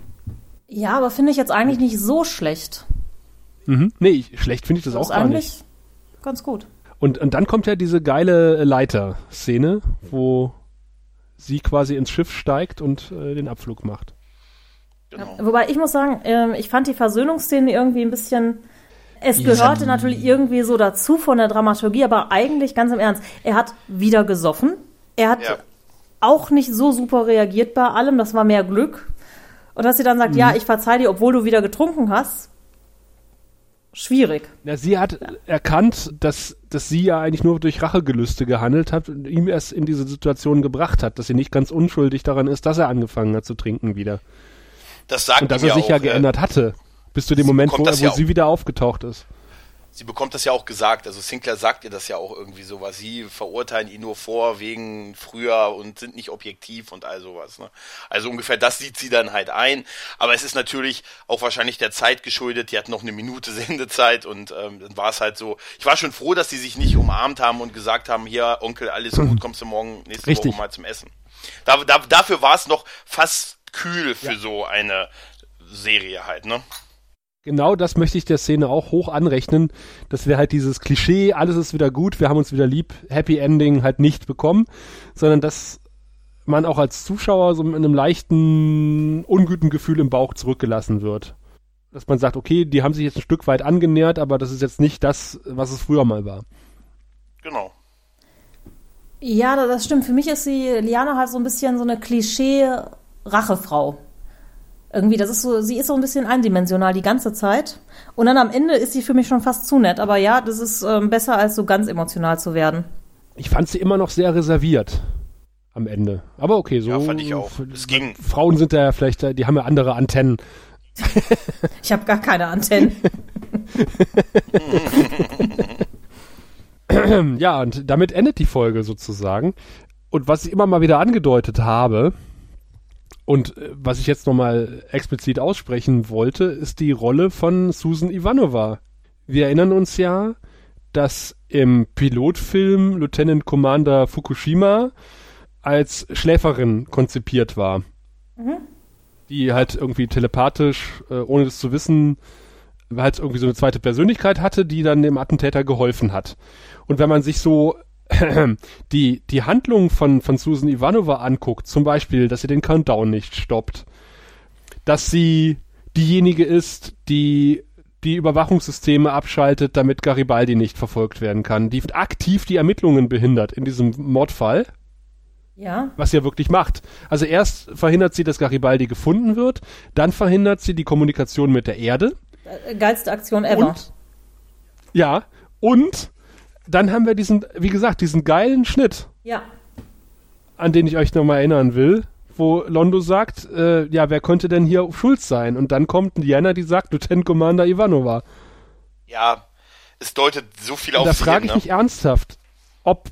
Ja, aber finde ich jetzt eigentlich nicht so schlecht. Mhm. Nee, ich- schlecht finde ich das Das auch gar eigentlich nicht. ganz gut. Und, und dann kommt ja diese geile Leiter-Szene, wo sie quasi ins Schiff steigt und äh, den Abflug macht. Genau. Wobei ich muss sagen, ähm, ich fand die Versöhnungsszene irgendwie ein bisschen. Es gehörte natürlich irgendwie so dazu von der Dramaturgie, aber eigentlich ganz im Ernst. Er hat wieder gesoffen. Er hat Ja. auch nicht so super reagiert bei allem. Das war mehr Glück. Und dass sie dann sagt, ja, ich verzeih dir, obwohl du wieder getrunken hast. Schwierig. Ja, sie hat erkannt, dass, dass sie ja eigentlich nur durch Rachegelüste gehandelt hat und ihm erst in diese Situation gebracht hat, dass sie nicht ganz unschuldig daran ist, dass er angefangen hat zu trinken wieder. Das sagt Und dass er sich auch, ja äh, geändert hatte. Bis zu dem Moment, wo, wo ja sie wieder aufgetaucht ist. Sie bekommt das ja auch gesagt. Also Sinclair sagt ihr das ja auch irgendwie sowas. Sie verurteilen ihn nur vor wegen früher und sind nicht objektiv und all sowas. Ne? Also ungefähr das sieht sie dann halt ein. Aber es ist natürlich auch wahrscheinlich der Zeit geschuldet. Die hat noch eine Minute Sendezeit und ähm, dann war es halt so. Ich war schon froh, dass sie sich nicht umarmt haben und gesagt haben, hier Onkel, alles gut, kommst du morgen nächste Richtig. Woche mal zum Essen. Da, da, dafür war es noch fast kühl für so eine Serie halt. Ne? Genau das möchte ich der Szene auch hoch anrechnen, dass wir halt dieses Klischee, alles ist wieder gut, wir haben uns wieder lieb, Happy Ending halt nicht bekommen, sondern dass man auch als Zuschauer so mit einem leichten, unguten Gefühl im Bauch zurückgelassen wird. Dass man sagt, okay, die haben sich jetzt ein Stück weit angenähert, aber das ist jetzt nicht das, was es früher mal war. Genau. Ja, da- das stimmt. Für mich ist sie, Liana halt so ein bisschen so eine Klischee-Rachefrau. Irgendwie, das ist so, sie ist so ein bisschen eindimensional die ganze Zeit. Und dann am Ende ist sie für mich schon fast zu nett. Aber ja, das ist ähm, besser, als so ganz emotional zu werden. Ich fand sie immer noch sehr reserviert. am Ende. Aber okay, so. Ja, fand ich auch. Es ging. Frauen sind da ja vielleicht, die haben ja andere Antennen. ich habe gar keine Antennen. ja, und damit endet die Folge sozusagen. Und was ich immer mal wieder angedeutet habe und äh, was ich jetzt nochmal explizit aussprechen wollte, ist die Rolle von Susan Ivanova. Wir erinnern uns ja, dass im Pilotfilm Lieutenant Commander Fukushima als Schläferin konzipiert war. Mhm. Die halt irgendwie telepathisch, äh, ohne das zu wissen, halt irgendwie so eine zweite Persönlichkeit hatte, die dann dem Attentäter geholfen hat. Und wenn man sich so die, die Handlung von, von Susan Ivanova anguckt, zum Beispiel, dass sie den Countdown nicht stoppt, dass sie diejenige ist, die die Überwachungssysteme abschaltet, damit Garibaldi nicht verfolgt werden kann, die aktiv die Ermittlungen behindert in diesem Mordfall. Ja. Was sie ja wirklich macht. Also erst verhindert sie, dass Garibaldi gefunden wird, dann verhindert sie die Kommunikation mit der Erde. Äh, geilste Aktion ever. Und, ja, und dann haben wir diesen, wie gesagt, diesen geilen Schnitt. Ja. An den ich euch nochmal erinnern will, wo Londo sagt, äh, ja, wer könnte denn hier schuld sein? Und dann kommt Diana, die sagt, Lieutenant Commander Ivanova. Ja, es deutet so viel auf Da frage ich ne? mich ernsthaft, ob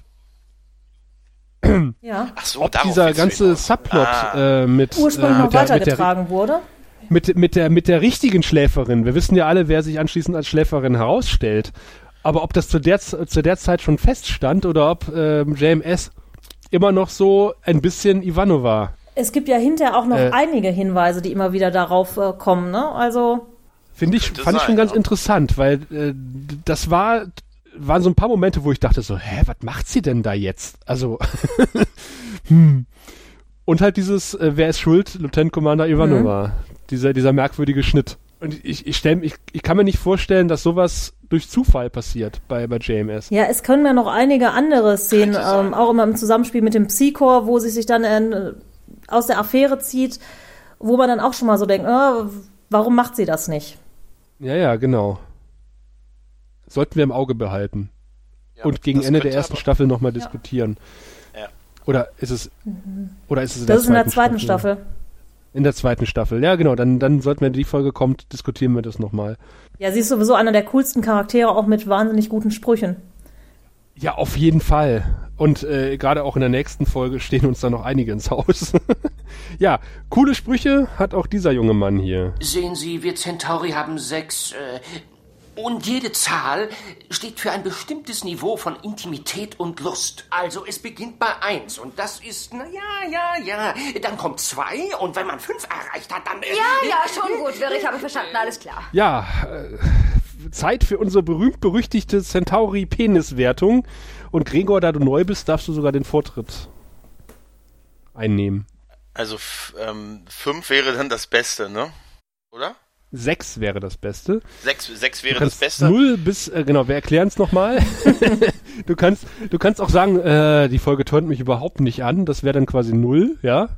ja. Ach so, ob dieser ganze Subplot ah. äh, mit ursprünglich äh, noch weitergetragen wurde. Mit, mit, der, mit der richtigen Schläferin. Wir wissen ja alle, wer sich anschließend als Schläferin herausstellt. Aber ob das zu der, zu der Zeit schon feststand oder ob ähm, JMS immer noch so ein bisschen Ivanova. Es gibt ja hinterher auch noch äh, einige Hinweise, die immer wieder darauf äh, kommen, ne? Also. Finde ich, fand sein, ich schon ganz ja. interessant, weil äh, das war, waren so ein paar Momente, wo ich dachte so, hä, was macht sie denn da jetzt? Also, hm. Und halt dieses, äh, wer ist schuld? Lieutenant Commander Ivanova. Mhm. Dieser, dieser merkwürdige Schnitt. Und ich, ich, stell, ich, ich kann mir nicht vorstellen, dass sowas durch Zufall passiert bei, bei JMS. Ja, es können ja noch einige andere Szenen, ähm, auch immer im Zusammenspiel mit dem Psychor, wo sie sich dann äh, aus der Affäre zieht, wo man dann auch schon mal so denkt, äh, warum macht sie das nicht? Ja, ja, genau. Sollten wir im Auge behalten. Ja, Und gegen Ende der ersten Staffel nochmal ja. diskutieren. Ja. Oder ist es, mhm. oder ist es in das der ist in der zweiten Staffel. Staffel. In der zweiten Staffel. Ja, genau. Dann, dann sollten, wenn die Folge kommt, diskutieren wir das nochmal. Ja, sie ist sowieso einer der coolsten Charaktere, auch mit wahnsinnig guten Sprüchen. Ja, auf jeden Fall. Und äh, gerade auch in der nächsten Folge stehen uns da noch einige ins Haus. ja, coole Sprüche hat auch dieser junge Mann hier. Sehen Sie, wir Centauri haben sechs äh, und jede Zahl steht für ein bestimmtes Niveau von Intimität und Lust. Also es beginnt bei eins und das ist, na ja, ja, ja. Dann kommt zwei und wenn man fünf erreicht hat, dann... Äh, ja, ja, schon gut, Wirr, ich habe verstanden, alles klar. Ja, äh, Zeit für unsere berühmt-berüchtigte Centauri-Penis-Wertung. Und Gregor, da du neu bist, darfst du sogar den Vortritt einnehmen. Also ähm, fünf wäre dann das Beste, ne? Oder? 6 wäre das Beste. 6, 6 wäre das Beste. 0 bis, äh, genau, wir erklären es nochmal. du kannst, du kannst auch sagen, äh, die Folge tönt mich überhaupt nicht an. Das wäre dann quasi 0, ja.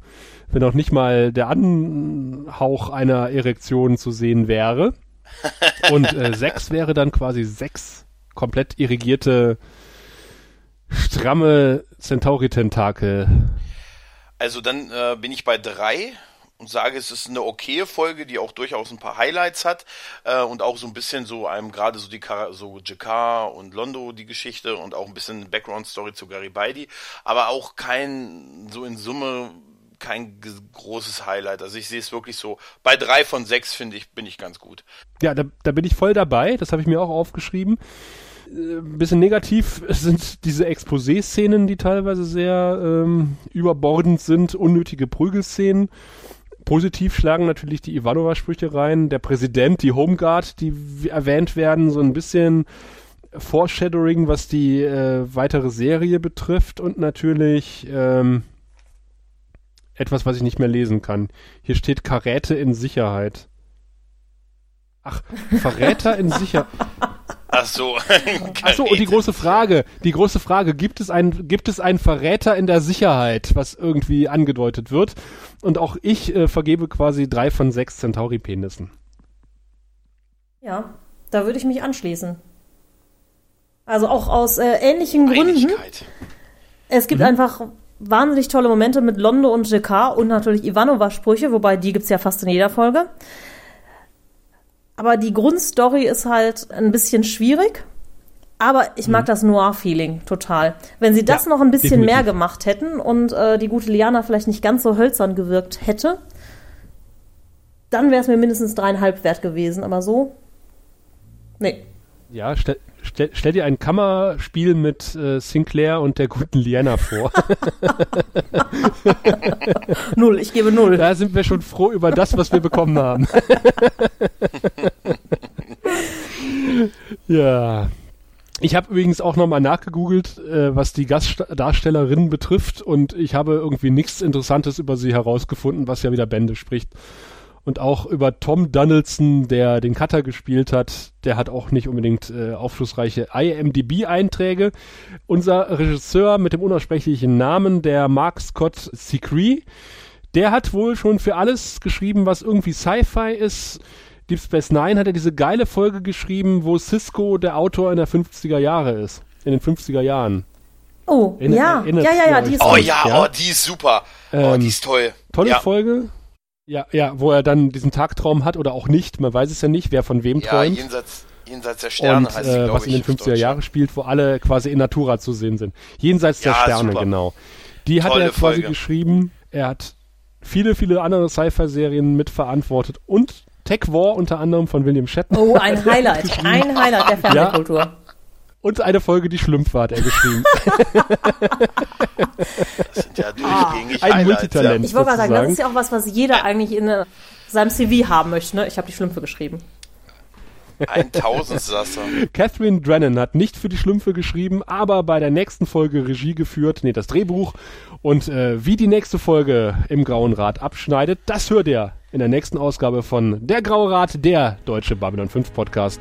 Wenn auch nicht mal der Anhauch einer Erektion zu sehen wäre. Und äh, 6 wäre dann quasi 6 komplett irrigierte, stramme Centauri-Tentakel. Also dann äh, bin ich bei 3 und sage, es ist eine okaye Folge, die auch durchaus ein paar Highlights hat äh, und auch so ein bisschen so einem gerade so die so Jakar und Londo die Geschichte und auch ein bisschen Background Story zu Garibaldi, aber auch kein so in Summe kein großes Highlight. Also ich sehe es wirklich so. Bei drei von sechs finde ich bin ich ganz gut. Ja, da, da bin ich voll dabei. Das habe ich mir auch aufgeschrieben. Ein äh, bisschen negativ sind diese Exposé-Szenen, die teilweise sehr ähm, überbordend sind, unnötige Prügelszenen. Positiv schlagen natürlich die Ivanova-Sprüche rein, der Präsident, die Homeguard, die erwähnt werden, so ein bisschen Foreshadowing, was die äh, weitere Serie betrifft und natürlich ähm, etwas, was ich nicht mehr lesen kann. Hier steht Karäte in Sicherheit. Ach, Verräter in Sicherheit. Ach so. Ach so, und die große Frage, die große Frage, gibt es ein, gibt es einen Verräter in der Sicherheit, was irgendwie angedeutet wird? Und auch ich äh, vergebe quasi drei von sechs Centauri-Penissen. Ja, da würde ich mich anschließen. Also auch aus äh, ähnlichen Gründen. Es gibt mhm. einfach wahnsinnig tolle Momente mit Londo und JK und natürlich Ivanova-Sprüche, wobei die gibt's ja fast in jeder Folge. Aber die Grundstory ist halt ein bisschen schwierig. Aber ich mag das Noir-Feeling total. Wenn sie das Mhm. Ja, noch ein bisschen definitiv. mehr gemacht hätten und äh, die gute Liana vielleicht nicht ganz so hölzern gewirkt hätte, dann wäre es mir mindestens dreieinhalb wert gewesen. Aber so, nee. Ja, stell, stell, stell dir ein Kammerspiel mit äh, Sinclair und der guten Liana vor. Null, ich gebe null. da sind wir schon froh über das, was wir bekommen haben. ja. Ich habe übrigens auch nochmal nachgegoogelt, äh, was die Gastdarstellerinnen betrifft und ich habe irgendwie nichts Interessantes über sie herausgefunden, was ja wieder Bände spricht. Und auch über Tom Donaldson, der den Cutter gespielt hat, der hat auch nicht unbedingt äh, aufschlussreiche IMDb-Einträge. Unser Regisseur mit dem unaussprechlichen Namen, der Mark Scott Secree, der hat wohl schon für alles geschrieben, was irgendwie Sci-Fi ist. Deep Space Nine hat er diese geile Folge geschrieben, wo Cisco der Autor in der 50er Jahre ist. In den 50er Jahren. Oh, Erinner- ja, erinnert ja, ja, ja, ihr die ist Oh gut. ja, Ja. oh, die ist super. oh, Ähm, die ist toll. Tolle ja. Folge. Ja, ja, wo er dann diesen Tagtraum hat oder auch nicht. Man weiß es ja nicht, wer von wem Ja, träumt. jenseits, jenseits der Sterne und heißt sie, äh, glaube was in den ich. auf 50er Deutsch. Jahren spielt, wo alle quasi in Natura zu sehen sind. Jenseits der Ja, Sterne, super. genau. Die hat Tolle er quasi Folge. geschrieben. Er hat viele, viele andere Sci-Fi-Serien mitverantwortet und Tech War unter anderem von William Shatner. Oh, ein Highlight. Ein Highlight der Fernsehkultur. Und eine Folge, die Schlümpfe hat er geschrieben. Das sind ja durchgängig Ein Highlights, Multitalent. Ich wollte gerade sagen, das ist ja auch was, was jeder eigentlich in äh, seinem CV haben möchte. Ne? Ich habe die Schlümpfe geschrieben. Ja. Ein Tausendsasser. Catherine Drennan hat nicht für die Schlümpfe geschrieben, aber bei der nächsten Folge Regie geführt, nee, das Drehbuch. Und äh, wie die nächste Folge im Grauen Rat abschneidet, das hört ihr in der nächsten Ausgabe von Der Graue Rat, der deutsche Babylon 5 Podcast.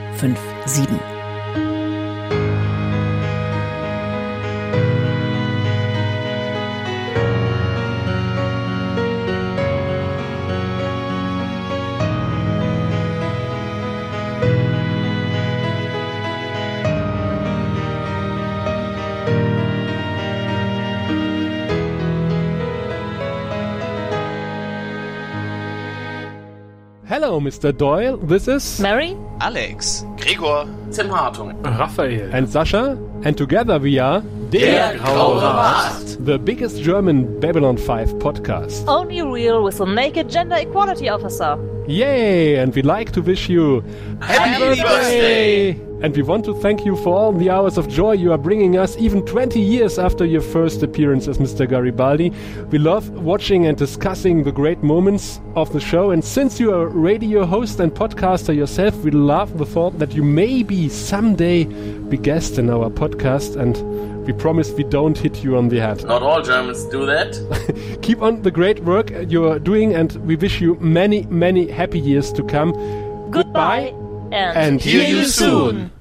8257. Hello, Mr. Doyle. This is Mary? Alex. Gregor, Tim Hartung. Raphael. and Sasha, and together we are Der Graue Rat. the biggest German Babylon 5 podcast. Only real with a naked gender equality officer. Yay! And we'd like to wish you Happy birthday! And we want to thank you for all the hours of joy you are bringing us, even 20 years after your first appearance as Mr. Garibaldi. We love watching and discussing the great moments of the show. And since you are a radio host and podcaster yourself, we love the thought that you maybe someday be guest in our podcast. And we promise we don't hit you on the head. Not all Germans do that. Keep on the great work you're doing, and we wish you many, many happy years to come. Goodbye and, And hear you soon.